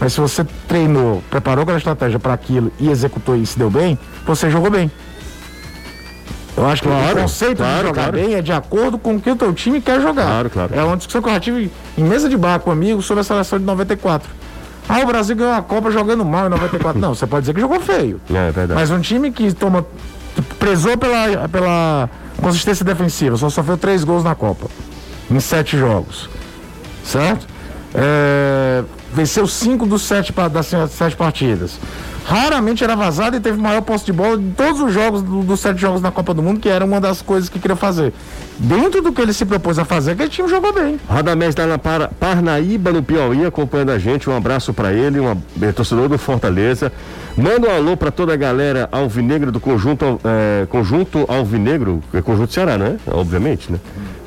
Mas se você treinou, preparou aquela estratégia para aquilo e executou e se deu bem, você jogou bem. Eu acho que claro, o conceito claro, de jogar claro. bem é de acordo com o que o teu time quer jogar. Claro, claro. É uma discussão que eu já tive em mesa de bar com um amigo sobre a seleção de 94. Ah, o Brasil ganhou a Copa jogando mal em 94. Não, você pode dizer que jogou feio. É, é verdade. Mas um time que toma. prezou pela, pela consistência defensiva, só sofreu três gols na Copa. Em sete jogos. Certo? É, venceu cinco dos sete, das sete partidas raramente era vazado e teve maior posse de bola de todos os jogos do, dos sete jogos na Copa do Mundo, que era uma das coisas que queria fazer. Dentro do que ele se propôs a fazer, aquele time jogou bem. Radamés está na Parnaíba, no Piauí, acompanhando a gente. Um abraço para ele, um é, torcedor do Fortaleza. Manda um alô para toda a galera alvinegra do conjunto, é, conjunto alvinegro, é conjunto Ceará, né? Obviamente, né?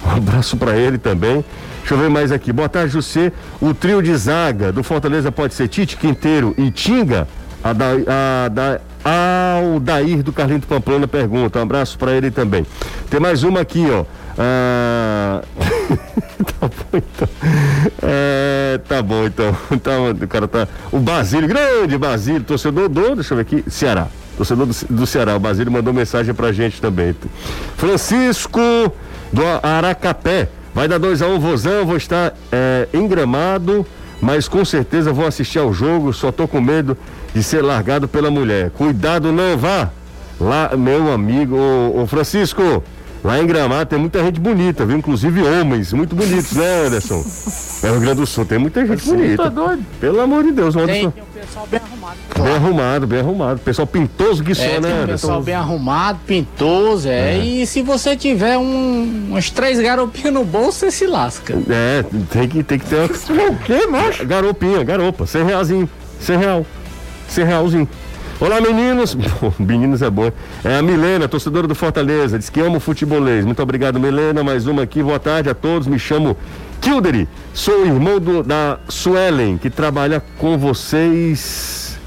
Um abraço para ele também. Deixa eu ver mais aqui. Boa tarde, José. O trio de zaga do Fortaleza pode ser Tite, Quinteiro e Tinga? A da, a da, Aldair do Carlinho Pamplona pergunta. Um abraço para ele também. Tem mais uma aqui, ó. Ah... tá bom então. É, tá bom então. Tá, o cara tá. O Basílio, grande Basílio, torcedor do. Deixa eu ver aqui. Ceará. Torcedor do, do Ceará. O Basílio mandou mensagem pra gente também. Francisco do Aracapé. Vai dar 2x1 um, Vozão, vou estar é, em gramado, mas com certeza vou assistir ao jogo, só tô com medo de ser largado pela mulher. Cuidado, não vá. Lá, meu amigo, o Francisco, lá em Gramado tem muita gente bonita, viu? Inclusive homens muito bonitos, né, Anderson? É Rio Grande do Sul tem muita gente bonita. Tá doido. Pelo amor de Deus, Anderson. Tem, tem um pessoal bem arrumado. Claro. Bem arrumado, bem arrumado. Pessoal pintoso que é, só, né? Um pessoal bem arrumado, pintoso, é. é. E se você tiver um, umas três garopinhas no bolso, você se lasca. É, tem que, tem que ter. o quê, macho? Garopinha, garopa, 100 realzinho. 100 real. 100 realzinho. Olá, meninos. meninos é bom. É a Milena, torcedora do Fortaleza. Diz que ama o futebolês. Muito obrigado, Milena. Mais uma aqui. Boa tarde a todos. Me chamo Kilderi. Sou irmão do, da Suelen, que trabalha com vocês.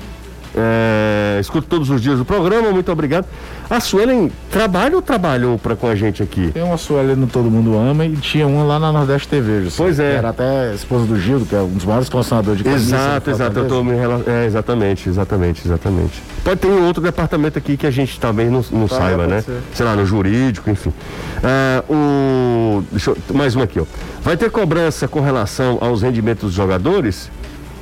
É, escuto todos os dias o programa. Muito obrigado. A Suelen trabalha ou trabalhou pra, com a gente aqui? Tem uma Suelen no Todo Mundo Ama e tinha uma lá na Nordeste TV. Assim, pois é. Era até esposa do Gildo, que é um dos maiores colecionadores de camisas. Exato, exato. Eu tô me é, exatamente, exatamente, exatamente. Pode ter um outro departamento aqui que a gente também não, não tá, saiba, né? Ser. Sei lá, no jurídico, enfim. É, o, deixa eu, mais um aqui, ó. Vai ter cobrança com relação aos rendimentos dos jogadores?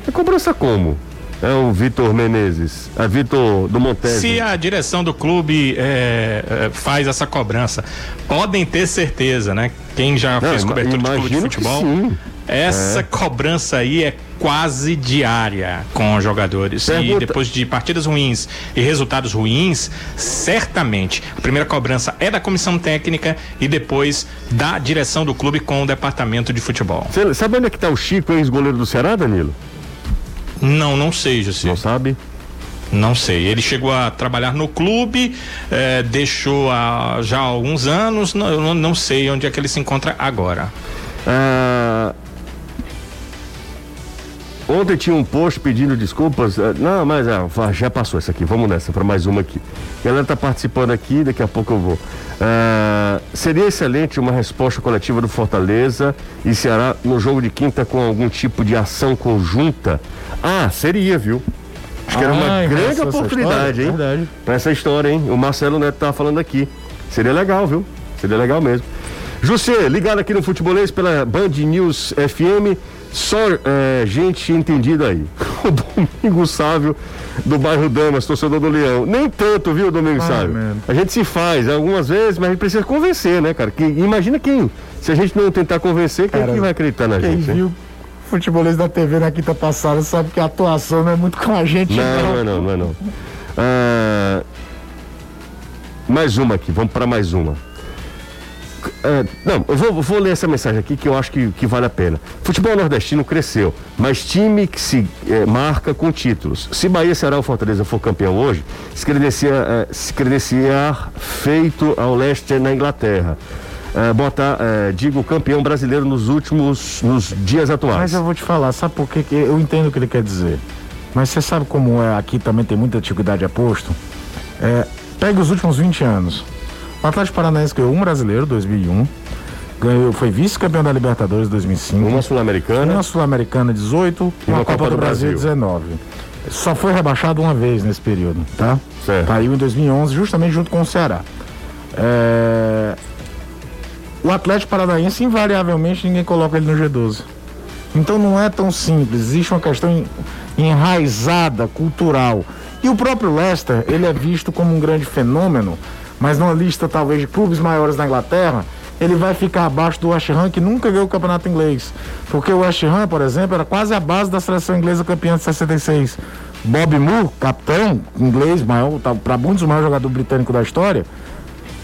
É cobrança como? É o Vitor Menezes, a Vitor do Montese. Se a direção do clube é, é, faz essa cobrança, podem ter certeza, né? Quem já Não, fez cobertura de clube de futebol, essa é. cobrança aí é quase diária com os jogadores. Pergunta. E depois de partidas ruins e resultados ruins, certamente a primeira cobrança é da comissão técnica e depois da direção do clube com o departamento de futebol. Cê, sabe onde é que tá o Chico, ex-goleiro do Ceará, Danilo? Não, não sei, José. Não sabe? Não sei. Ele chegou a trabalhar no clube, eh, deixou há já há alguns anos. Não, eu não, não, sei onde é que ele se encontra agora. Ah, ontem tinha um post pedindo desculpas. Ah, não, mas ah, já passou essa aqui. Vamos nessa para mais uma aqui. A galera tá participando aqui, daqui a pouco eu vou. Ah, seria excelente uma resposta coletiva do Fortaleza e Ceará no jogo de quinta com algum tipo de ação conjunta ah, seria, viu? Acho que era uma grande oportunidade, hein? Verdade. Pra essa história, hein? O Marcelo Neto tá falando aqui. Seria legal, viu? Seria legal mesmo. José, ligado aqui no Futebolês pela Band News FM. Só é, gente entendida aí. O Domingo Sávio do bairro Damas, torcedor do Leão. Nem tanto, viu, Domingo Ai, Sávio? Man. A gente se faz algumas vezes, mas a gente precisa convencer, né, cara? Que, imagina quem. Se a gente não tentar convencer, quem, cara, quem vai acreditar na quem gente? Viu, futebolista da TV na quinta passada sabe que a atuação não é muito com a gente, não. Não, não, é não, não é não. Ah, mais uma aqui, vamos para mais uma. É, não, eu vou, vou, ler essa mensagem aqui que eu acho que, que vale a pena. Futebol nordestino cresceu, mas time que se é, marca com títulos. Se Bahia, Ceará ou Fortaleza for campeão hoje, se credenciar, é, se credenciar feito ao leste na Inglaterra é, botar, é, digo, campeão brasileiro nos últimos, nos dias atuais. Mas eu vou te falar, sabe por quê? Eu entendo o que ele quer dizer. Mas você sabe como é, aqui também tem muita antiguidade a posto? É, pega os últimos 20 anos. O Atlético Paranaense ganhou um brasileiro, 2001. Ganhou, foi vice-campeão da Libertadores 2005. Uma Sul-Americana. Uma Sul-Americana 18 e uma, uma Copa, Copa, do, do Brasil, Brasil 19. Só foi rebaixado uma vez nesse período, tá? Certo. Caiu em 2011, justamente junto com o Ceará. É... O Atlético Paranaense, invariavelmente, ninguém coloca ele no G12. Então não é tão simples, existe uma questão enraizada, cultural. E o próprio Leicester, ele é visto como um grande fenômeno, mas numa lista talvez de clubes maiores da Inglaterra, ele vai ficar abaixo do West Ham, que nunca ganhou o campeonato inglês. Porque o West Ham, por exemplo, era quase a base da seleção inglesa campeã de 66. Bob Moore, capitão inglês, maior, para muitos o maior jogador britânico da história,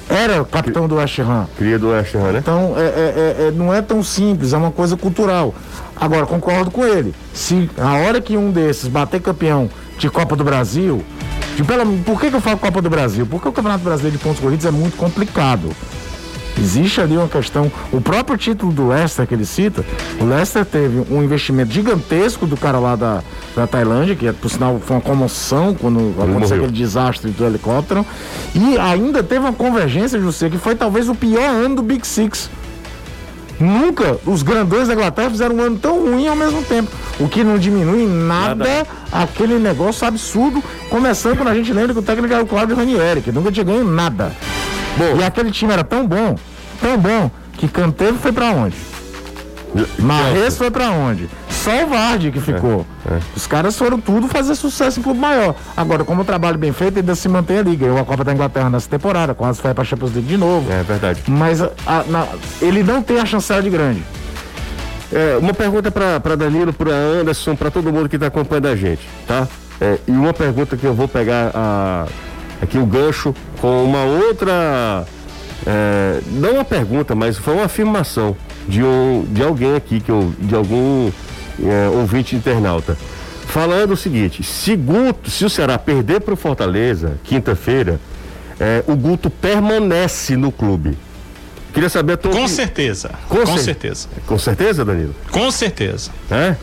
era capitão do West Ham. Cria do West Ham, né? Então, é, é, é, é, não é tão simples, é uma coisa cultural. Agora, concordo com ele. Se a hora que um desses bater campeão de Copa do Brasil, de, pela, por que, que eu falo Copa do Brasil? Porque o Campeonato Brasileiro de Pontos Corridos é muito complicado. Existe ali uma questão. O próprio título do Leicester que ele cita, o Leicester teve um investimento gigantesco do cara lá da, da Tailândia, que por sinal foi uma comoção quando aconteceu aquele desastre do helicóptero. E ainda teve uma convergência, José, que foi talvez o pior ano do Big Six. Nunca os grandões da Inglaterra fizeram um ano tão ruim ao mesmo tempo. O que não diminui em nada, nada. aquele negócio absurdo. Começando quando a gente lembra que o técnico era o Claudio Ranieri, que nunca tinha ganho nada. Bom. E aquele time era tão bom, tão bom, que Canteiro foi para onde? Marres foi para onde? Só o que ficou. É, é. Os caras foram tudo fazer sucesso em clube maior. Agora, como o trabalho bem feito, ainda se mantém ali. Ganhou a Copa da Inglaterra nessa temporada, quase foi para Champions League de novo. É verdade. Mas a, a, na, ele não tem a chancela de grande. É, uma pergunta para Danilo, para Anderson, para todo mundo que está acompanhando a gente, tá? É, e uma pergunta que eu vou pegar a, aqui o gancho com uma outra. É, não uma pergunta, mas foi uma afirmação de, um, de alguém aqui, que eu, de algum é, ouvinte internauta. Falando o seguinte: se, Guto, se o Ceará perder para o Fortaleza, quinta-feira, é, o Guto permanece no clube. Queria saber a tua Com certeza. Com, com certeza. Com certeza, Danilo? Com certeza. É?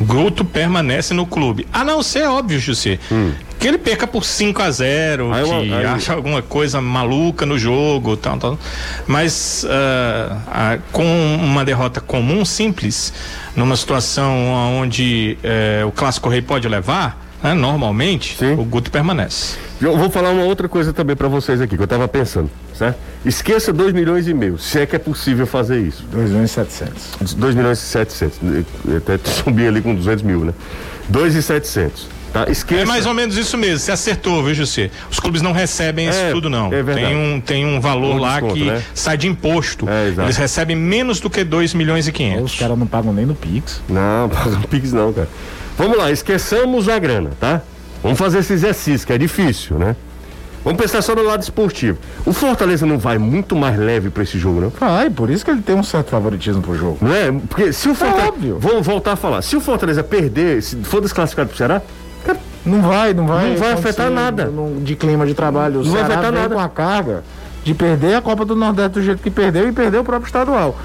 Guto permanece no clube. A não ser, óbvio, José, hum. Que ele perca por 5 a 0 aí, que aí... acha alguma coisa maluca no jogo, tal, tal. Mas uh, uh, com uma derrota comum, simples, numa situação onde uh, o clássico rei pode levar, né, normalmente, Sim. o Guto permanece. Eu vou falar uma outra coisa também para vocês aqui, que eu estava pensando, certo? Esqueça 2 milhões e meio, se é que é possível fazer isso. 2 milhões e 700. 2 milhões e 700. Até subir ali com 200 mil, né? 2 e 700. Tá? Esqueça. É mais ou menos isso mesmo, você acertou, viu, José? Os clubes não recebem isso é, tudo, não. É verdade. Tem um, tem um valor um lá desconto, que né? sai de imposto. É, Eles recebem menos do que 2 milhões e 500. Os caras não pagam nem no Pix. Não, pagam no Pix não, cara. Vamos lá, esqueçamos a grana, tá? Vamos fazer esse exercício, que é difícil, né? Vamos pensar só no lado esportivo. O Fortaleza não vai muito mais leve para esse jogo, não? Vai, por isso que ele tem um certo favoritismo pro jogo. Não é? Porque se o Fortaleza. É óbvio. Vamos voltar a falar. Se o Fortaleza perder, se for desclassificado pro Ceará, não vai, não vai. Não vai afetar nada. de clima de trabalho. Não Ceará vai afetar nada. com a carga de perder a Copa do Nordeste do jeito que perdeu e perder o próprio estadual.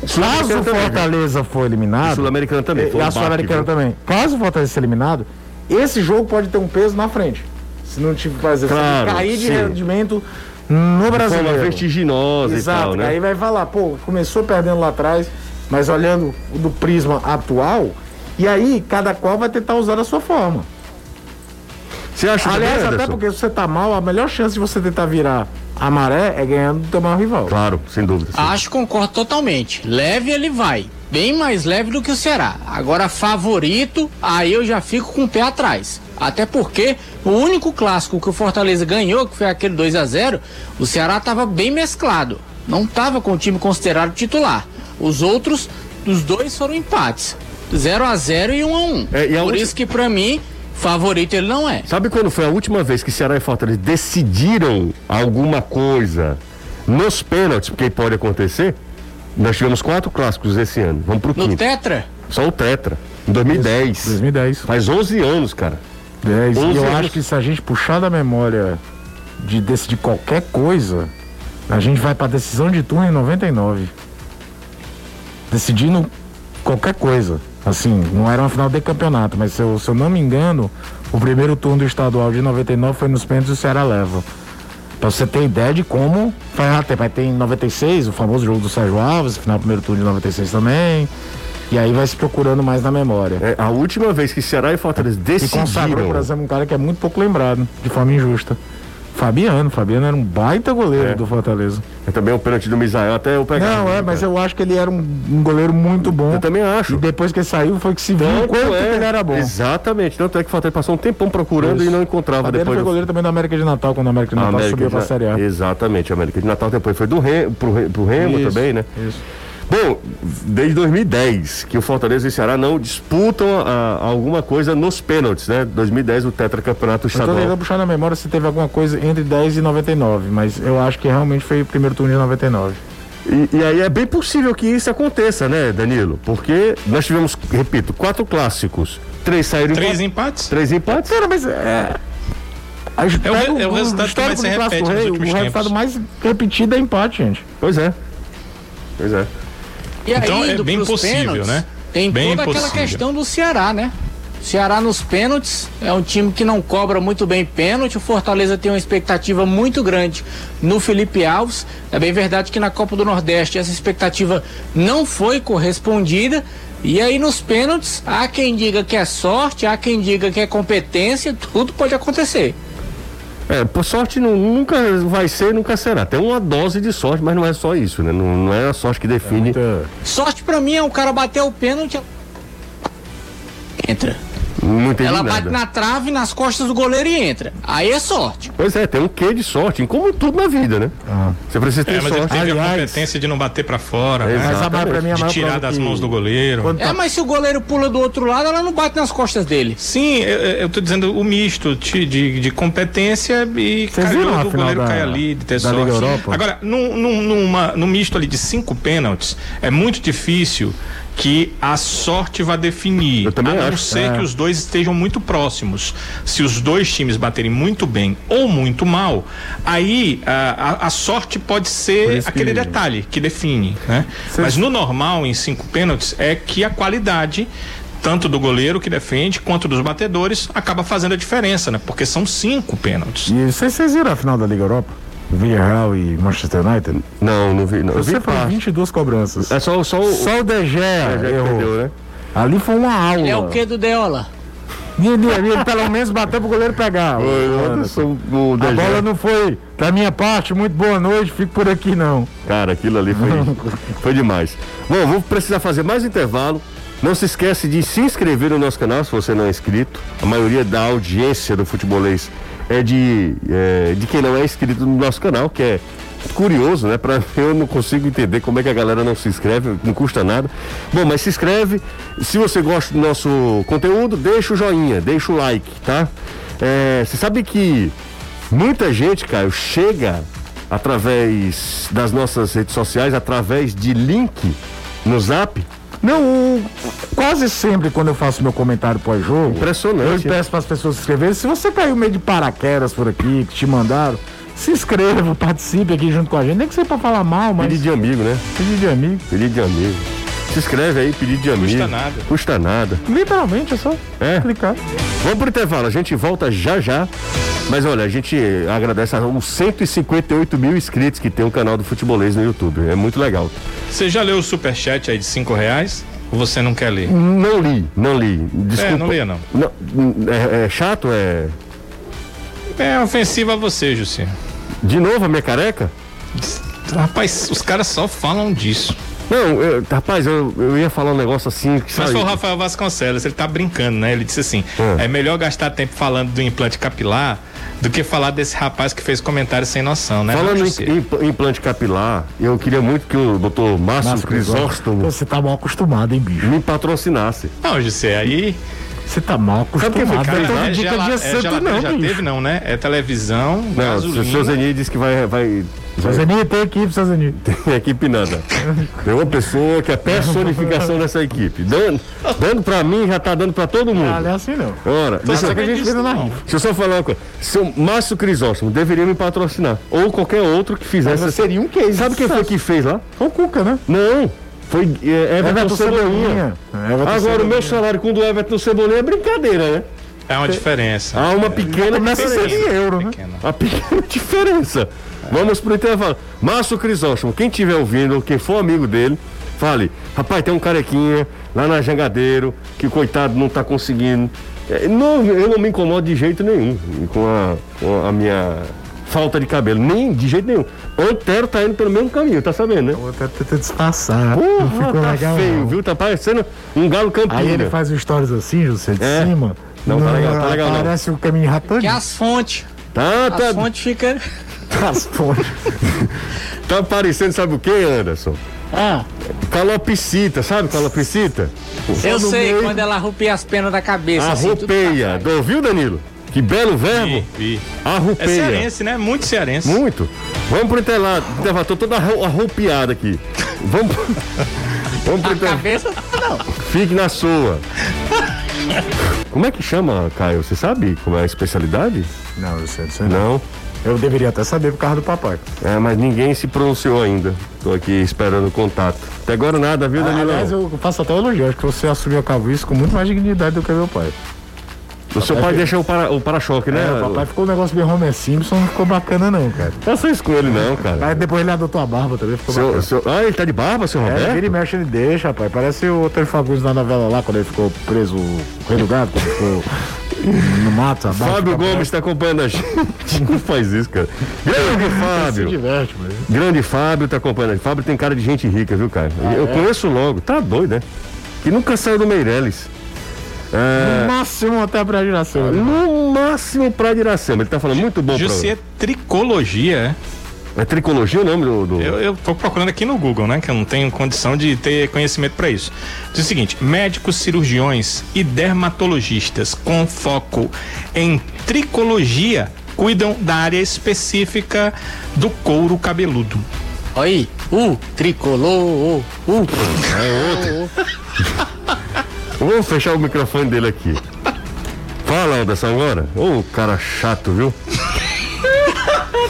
Caso o Fortaleza também, for eliminado. Sul-Americano também. E a Sul-Americana também. Caso o Fortaleza seja eliminado, esse jogo pode ter um peso na frente. Se não tiver fazer claro, cair de sim. rendimento no Brasil. Forma vertiginosa Exato, e tal, né? Aí vai falar, pô, começou perdendo lá atrás, mas olhando do prisma atual, e aí cada qual vai tentar usar a sua forma. Você acha Aliás, até porque se você tá mal, a melhor chance de você tentar virar a maré é ganhando do teu maior rival. Claro, sem dúvida. Sim. Acho que concordo totalmente. Leve ele vai. Bem mais leve do que o Ceará. Agora, favorito, aí eu já fico com o pé atrás. Até porque o único clássico que o Fortaleza ganhou, que foi aquele 2 a 0 o Ceará estava bem mesclado. Não estava com o time considerado titular. Os outros, os dois foram empates. 0 a 0 e 1 a 1 é, Por última... isso que para mim favorito ele não é. Sabe quando foi a última vez que Ceará e Fortaleza decidiram alguma coisa nos pênaltis, porque pode acontecer? Nós tivemos quatro clássicos esse ano. Vamos pro quinto. No Tetra? Só o Tetra. Em 2010. 2010. Faz 11 anos, cara. 10. E eu anos. acho que se a gente puxar da memória de decidir qualquer coisa, a gente vai para decisão de turno em 99. Decidindo qualquer coisa. Assim, não era uma final de campeonato, mas se eu, se eu não me engano, o primeiro turno do estadual de 99 foi nos pênaltis e o Ceará leva. Pra você ter ideia de como faz tempo. Aí tem 96, o famoso jogo do Sérgio Alves, final do primeiro turno de 96 também. E aí vai se procurando mais na memória. É, a última vez que Ceará e Fortaleza decidiram... E consagrou, por exemplo, um cara que é muito pouco lembrado, de forma injusta. Fabiano. Fabiano era um baita goleiro é. do Fortaleza. É também o pênalti do Misael, até eu pegar. Não, é, mas eu acho que ele era um, um, goleiro muito bom. Eu também acho. E depois que ele saiu, foi que se viu o quanto é. ele era bom. Exatamente. Tanto é que o Fortaleza passou um tempão procurando Isso. e não encontrava Fabiano depois. foi goleiro também da América de Natal, quando a América de Natal América subiu já... pra Série A. Exatamente, a América de Natal depois foi do Remo, pro, pro Remo Isso. também, né? Isso. Bom, desde 2010 que o Fortaleza e o Ceará não disputam a, a alguma coisa nos pênaltis, né? 2010 o tetracampeonato estadual. Eu tô tentando puxar na memória se teve alguma coisa entre 10 e 99, mas eu acho que realmente foi o primeiro turno de 99. E, e, aí é bem possível que isso aconteça, né, Danilo? Porque nós tivemos, repito, quatro clássicos. Três saíram Três empates? Três empates? Cara, mas é. A é, o, é o resultado que mais se repete Rei, O resultado mais repetido é empate, gente. Pois é. Pois é. E então aí, é bem possível, pênaltis, né? Tem bem toda aquela questão do Ceará, né? Ceará nos pênaltis é um time que não cobra muito bem pênalti. O Fortaleza tem uma expectativa muito grande no Felipe Alves. É bem verdade que na Copa do Nordeste essa expectativa não foi correspondida. E aí nos pênaltis, há quem diga que é sorte, há quem diga que é competência, tudo pode acontecer. É, por sorte não, nunca vai ser, nunca será. Tem uma dose de sorte, mas não é só isso, né? Não, não é a sorte que define. É muita... Sorte para mim é o cara bater o pênalti. Entra. Não entendi Ela nada. bate na trave, nas costas do goleiro e entra. Aí é sorte. Pois é, tem um quê de sorte, como tudo na vida, né? Ah. Você precisa ter é, mas sorte. Ele teve Aliás, a competência de não bater para fora, né? Mas a pra mim, a de tirar das que... mãos do goleiro. É, mas se o goleiro pula do outro lado, ela não bate nas costas dele. Sim, eu, eu tô dizendo o misto de, de, de competência e calhou do goleiro da, cair ali, de ter sorte. Agora, num, num, numa, num misto ali de cinco pênaltis, é muito difícil que a sorte vai definir. Eu também a não acho. ser é. que os dois estejam muito próximos. Se os dois times baterem muito bem ou muito mal, aí a, a, a sorte pode ser aquele que... detalhe que define, né? Mas no normal, em cinco pênaltis, é que a qualidade tanto do goleiro que defende quanto dos batedores acaba fazendo a diferença, né? Porque são cinco pênaltis. E vocês viram a final da Liga Europa? Villarreal e Manchester United? Não, não vi. Não. Vi foi 22 cobranças. É só, só o. Só o De Gea errou. né? Ali foi uma aula. É o que do Deola? Ele, ele pelo menos bateu pro goleiro pegar. o, a bola não foi da minha parte, muito boa noite, fico por aqui não. Cara, aquilo ali foi, foi demais. Bom, vou precisar fazer mais intervalo. Não se esquece de se inscrever no nosso canal se você não é inscrito. A maioria da audiência do futebolês é de, é, de quem não é inscrito no nosso canal, que é curioso, né? Para eu não consigo entender como é que a galera não se inscreve, não custa nada. Bom, mas se inscreve. Se você gosta do nosso conteúdo, deixa o joinha, deixa o like, tá? É, você sabe que muita gente, Caio, chega através das nossas redes sociais, através de link no Zap não, quase sempre quando eu faço meu comentário pós-jogo, impressionante. Eu peço para as pessoas se inscreverem. Se você caiu meio de paraquedas por aqui, que te mandaram, se inscreva, participe aqui junto com a gente. Nem que seja para falar mal, mas. Pedido de amigo, né? Pedido de amigo. Pedido de amigo. Se inscreve aí, pedido de amigo. Custa nada. Custa nada. Literalmente, é só é. clicar. Vamos pro intervalo, a gente volta já já. Mas olha, a gente agradece aos 158 mil inscritos que tem o canal do Futebolês no YouTube. É muito legal. Você já leu o superchat aí de 5 reais? Ou você não quer ler? Não li, não li. Desculpa. É, não leia não. não é, é, chato, é. É ofensivo a você, Jussi. De novo a minha careca? Rapaz, os caras só falam disso. Não, eu, rapaz, eu, eu ia falar um negócio assim. Que Mas foi o Rafael Vasconcelos, ele tá brincando, né? Ele disse assim: é. é melhor gastar tempo falando do implante capilar do que falar desse rapaz que fez comentário sem noção, né? Falando em, implante capilar, eu queria muito que o doutor Márcio Crisóstomo. Você tá mal acostumado, hein, bicho? Me patrocinasse. Não, José, aí. Você tá mal acostumado. Que é, dica de é, não, já bicho. teve, não, né? É televisão, não, gasolina. O seu Zeni disse que vai, vai Sazeni, tem equipe, Sazeni. Tem equipe nada. Tem uma pessoa que é personificação dessa equipe. Dando, dando pra mim, já tá dando pra todo mundo. Ah, não é assim não. Ora, deixa, que a gente fez na. Deixa eu só falar uma coisa. Seu Márcio Crisóstomo deveria me patrocinar. Ou qualquer outro que fizesse. Mas seria um case. Sabe quem foi que fez lá? Foi o Cuca, né? Não. Foi é, Everton, Everton Cebolinha. Everton Agora, Cebolinha. o meu salário com o do Everton Cebolinha é brincadeira, né? É uma diferença. Há uma pequena Começa diferença. em euro, né? Pequena. A pequena diferença. Vamos pro intervalo. Márcio Crisóstomo, quem estiver ouvindo, quem for amigo dele, fale, rapaz, tem um carequinha lá na Jangadeiro, que coitado não tá conseguindo. É, Não, eu não me incomodo de jeito nenhum com a, com a minha falta de cabelo. Nem de jeito nenhum. Antero tá indo pelo mesmo caminho, tá sabendo, né? Vou até tentar disfarçar. não Porra, ficou tá legal. feio, não. viu? Tá parecendo um galo campina. Aí ele faz os stories assim, José, de É. cima. Não, tá legal, tá legal, não. Parece o caminho ratão. Que as fontes. Tá, As tá, fontes ficam. As fontes. tá parecendo, sabe o que, Anderson? Ah, Calopsita, sabe calopsita? eu sei, meio. quando ela arrupia as penas da cabeça. assim, Arrupeia. trás. Ouviu, Danilo? Que belo verbo. Vi, vi. É Arrupeia. cearense, né? Muito cearense. Muito. Vamos pro intervalo. Intervalo, tô toda arru- arrupiada aqui. Vamos, pro- vamos pro A intervalo. cabeça, não. Fique na sua. Como é que chama, Caio? Você sabe como é a especialidade? Não, José, não sei não. Não. Eu deveria até saber por causa do papai. É, mas ninguém se pronunciou ainda. Tô aqui esperando o contato. Até agora nada, viu, Danilo? Aliás, eu faço até um elogio. Acho que você assumiu a calvície com muito mais dignidade do que meu pai. O seu pai deixa o para- o para-choque, né? É, o papai ficou um negócio meio Homer Simpson, não ficou bacana não, cara. Faça isso com ele, não, cara. Mas depois ele adotou a barba também, ficou Seu, bacana. seu... Ah, ele tá de barba, seu É, Roberto? vira e mexe, ele deixa, rapaz. Parece o Antônio Fagundes na novela lá, quando ele ficou preso, o Rei do Gado, quando ficou no mato. Fábio Gomes está acompanhando a gente. Não faz isso, cara. Grande Se Fábio. diverte, mas... Grande Fábio tá acompanhando a gente. Fábio tem cara de gente rica, viu, cara? eu conheço logo. Tá doido, né? Que nunca saiu do Meirelles. É, No máximo até pra geração. né? no máximo pra Iracema. Ele tá falando muito bom pra Jussi é tricologia, é? É tricologia o nome do. do... Eu, eu tô procurando aqui no Google, né? Que eu não tenho condição de ter conhecimento para isso. Diz o seguinte: médicos cirurgiões e dermatologistas com foco em tricologia cuidam da área específica do couro cabeludo. Olha aí, uh, tricolor, uh, uh. Vamos fechar o microfone dele aqui. Fala, Anderson, agora. Ô, cara chato, viu?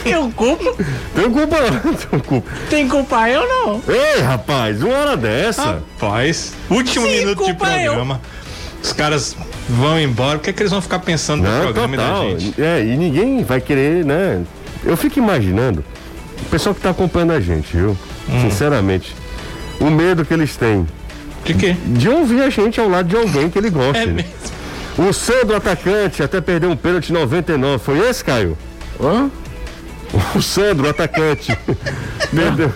Tem culpa? Tem culpa, não. Tem culpa. Tem culpa eu não. Ei, rapaz, uma hora dessa. Rapaz, último Sim, minuto de culpa eu. programa. Os caras vão embora. O que é que eles vão ficar pensando no programa e da total. gente? É, e ninguém vai querer, né? Eu fico imaginando o pessoal que tá acompanhando a gente, viu? Hum. Sinceramente. O medo que eles têm De quê? de ouvir a gente ao lado de alguém que ele gosta. É mesmo. O Sandro atacante até perdeu um pênalti 99. Foi esse, Caio? Hã? O Sandro atacante. perdeu.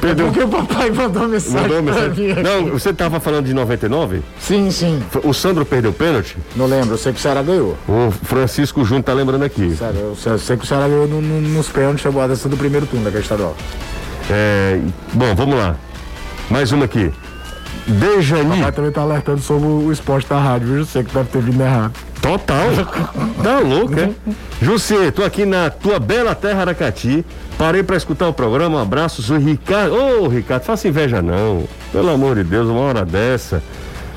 Perdeu. Porque o papai mandou mensagem Mandou pra mensagem. mim. aqui. Não, você tava falando de 99? Sim, sim. O Sandro perdeu pênalti? Não lembro, eu sei que o Ceará ganhou. O Francisco Júnior tá lembrando aqui. Sério, eu sei, eu sei que o Ceará ganhou no- no- nos pênaltis, chegou a do primeiro turno daquele estadual. É, bom, vamos lá. Mais uma aqui. Dejani. Papai também tá alertando sobre o esporte da rádio, viu? Eu sei que deve ter vindo errado. Total. Tá louco, é? Jussi, tô aqui na tua bela terra Aracati. Parei pra escutar o programa. Um abraço, sou Ricardo. Ô, Ricardo, faça inveja não. Pelo amor de Deus, uma hora dessa.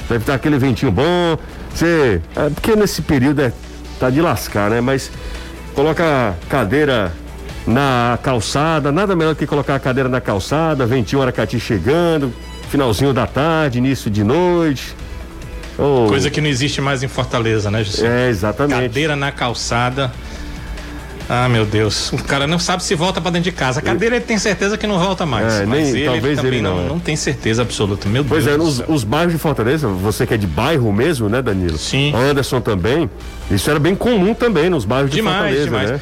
Deve estar aquele ventinho bom. Você. É porque nesse período é, tá de lascar, né? Mas coloca a cadeira na calçada. Nada melhor que colocar a cadeira na calçada. Ventinho Aracati chegando. Finalzinho da tarde, início de noite. Ô, Coisa que não existe mais em Fortaleza, né, Jussi? É, exatamente. Cadeira na calçada. Ah, meu Deus. O cara não sabe se volta pra dentro de casa. A cadeira ele tem certeza que não volta mais. É, mas nem- ele talvez também ele não, não, é. não tem certeza absoluta. Meu Pois Deus. é, do os, os bairros de Fortaleza, você que é de bairro mesmo, né, Danilo? Sim. Anderson também. Isso era bem comum também nos bairros de Demais, Fortaleza, demais. né?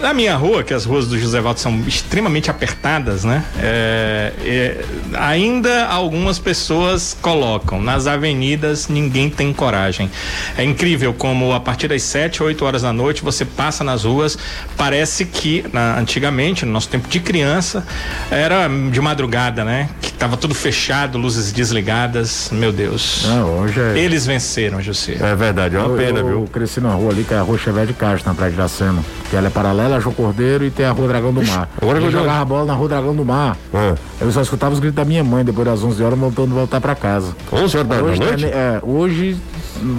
Na minha rua, que as ruas do José Valdo são extremamente apertadas, né? É, é, ainda algumas pessoas colocam. Nas avenidas, ninguém tem coragem. É incrível como a partir das 7, 8 horas da noite você passa nas ruas. Parece que na- antigamente, no nosso tempo de criança, era de madrugada, né? Que tava tudo fechado, luzes desligadas. Meu Deus. Não, hoje é. Eles venceram, José. É verdade, é uma eu, pena, eu, viu? cresci na rua ali, que é a rua Xavier de Castro, na Praia de Iracema. Que ela é paralela a João Cordeiro e tem a rua Dragão do Mar. agora eu jogava bola na rua Dragão do Mar. Ah, Eu só escutava os gritos da minha mãe depois das 11 horas, voltando voltar pra casa. 11 horas da, Hoje, noite? é, é, hoje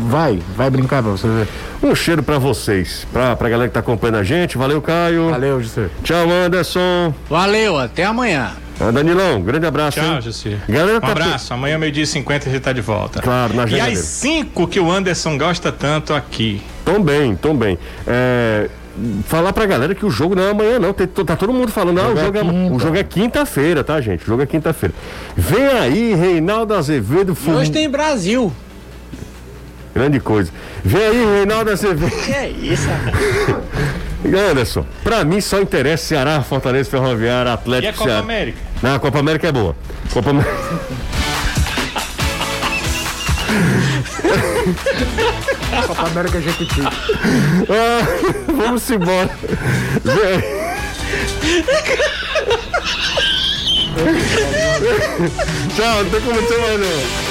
vai, vai brincar pra você ver. Um cheiro pra vocês, pra, pra galera que tá acompanhando a gente. Valeu, Caio. Valeu, José. Tchau, Anderson. Valeu, até amanhã. Ah, Danilão, grande abraço. Tchau, Jussi. um tá abraço. Amanhã, meio-dia e 50, a gente tá de volta. Claro, na E as cinco que o Anderson gosta tanto aqui. Tom bem, tom bem. É, falar pra galera que o jogo não é amanhã, não. Tem, tá todo mundo falando, ah, o jogo é, o jogo é quinta-feira, tá, gente? O jogo é quinta-feira. Vem aí, Reinaldo Azevedo. Fum... Hoje tem Brasil. Grande coisa. Vem aí, Reinaldo Azevedo. Que é isso, Anderson, pra mim só interessa Ceará, Fortaleza, Ferroviária, Atlético. E a Copa Ceará. América? Não, a Copa América é boa. Copa América. Copa América é Jequiti. Ah, vamos embora. Tchau, não tem como ser mais não.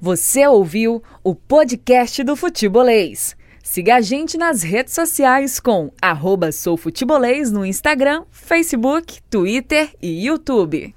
Você ouviu o podcast do Futebolês. Siga a gente nas redes sociais com arroba soufutebolês no Instagram, Facebook, Twitter e YouTube.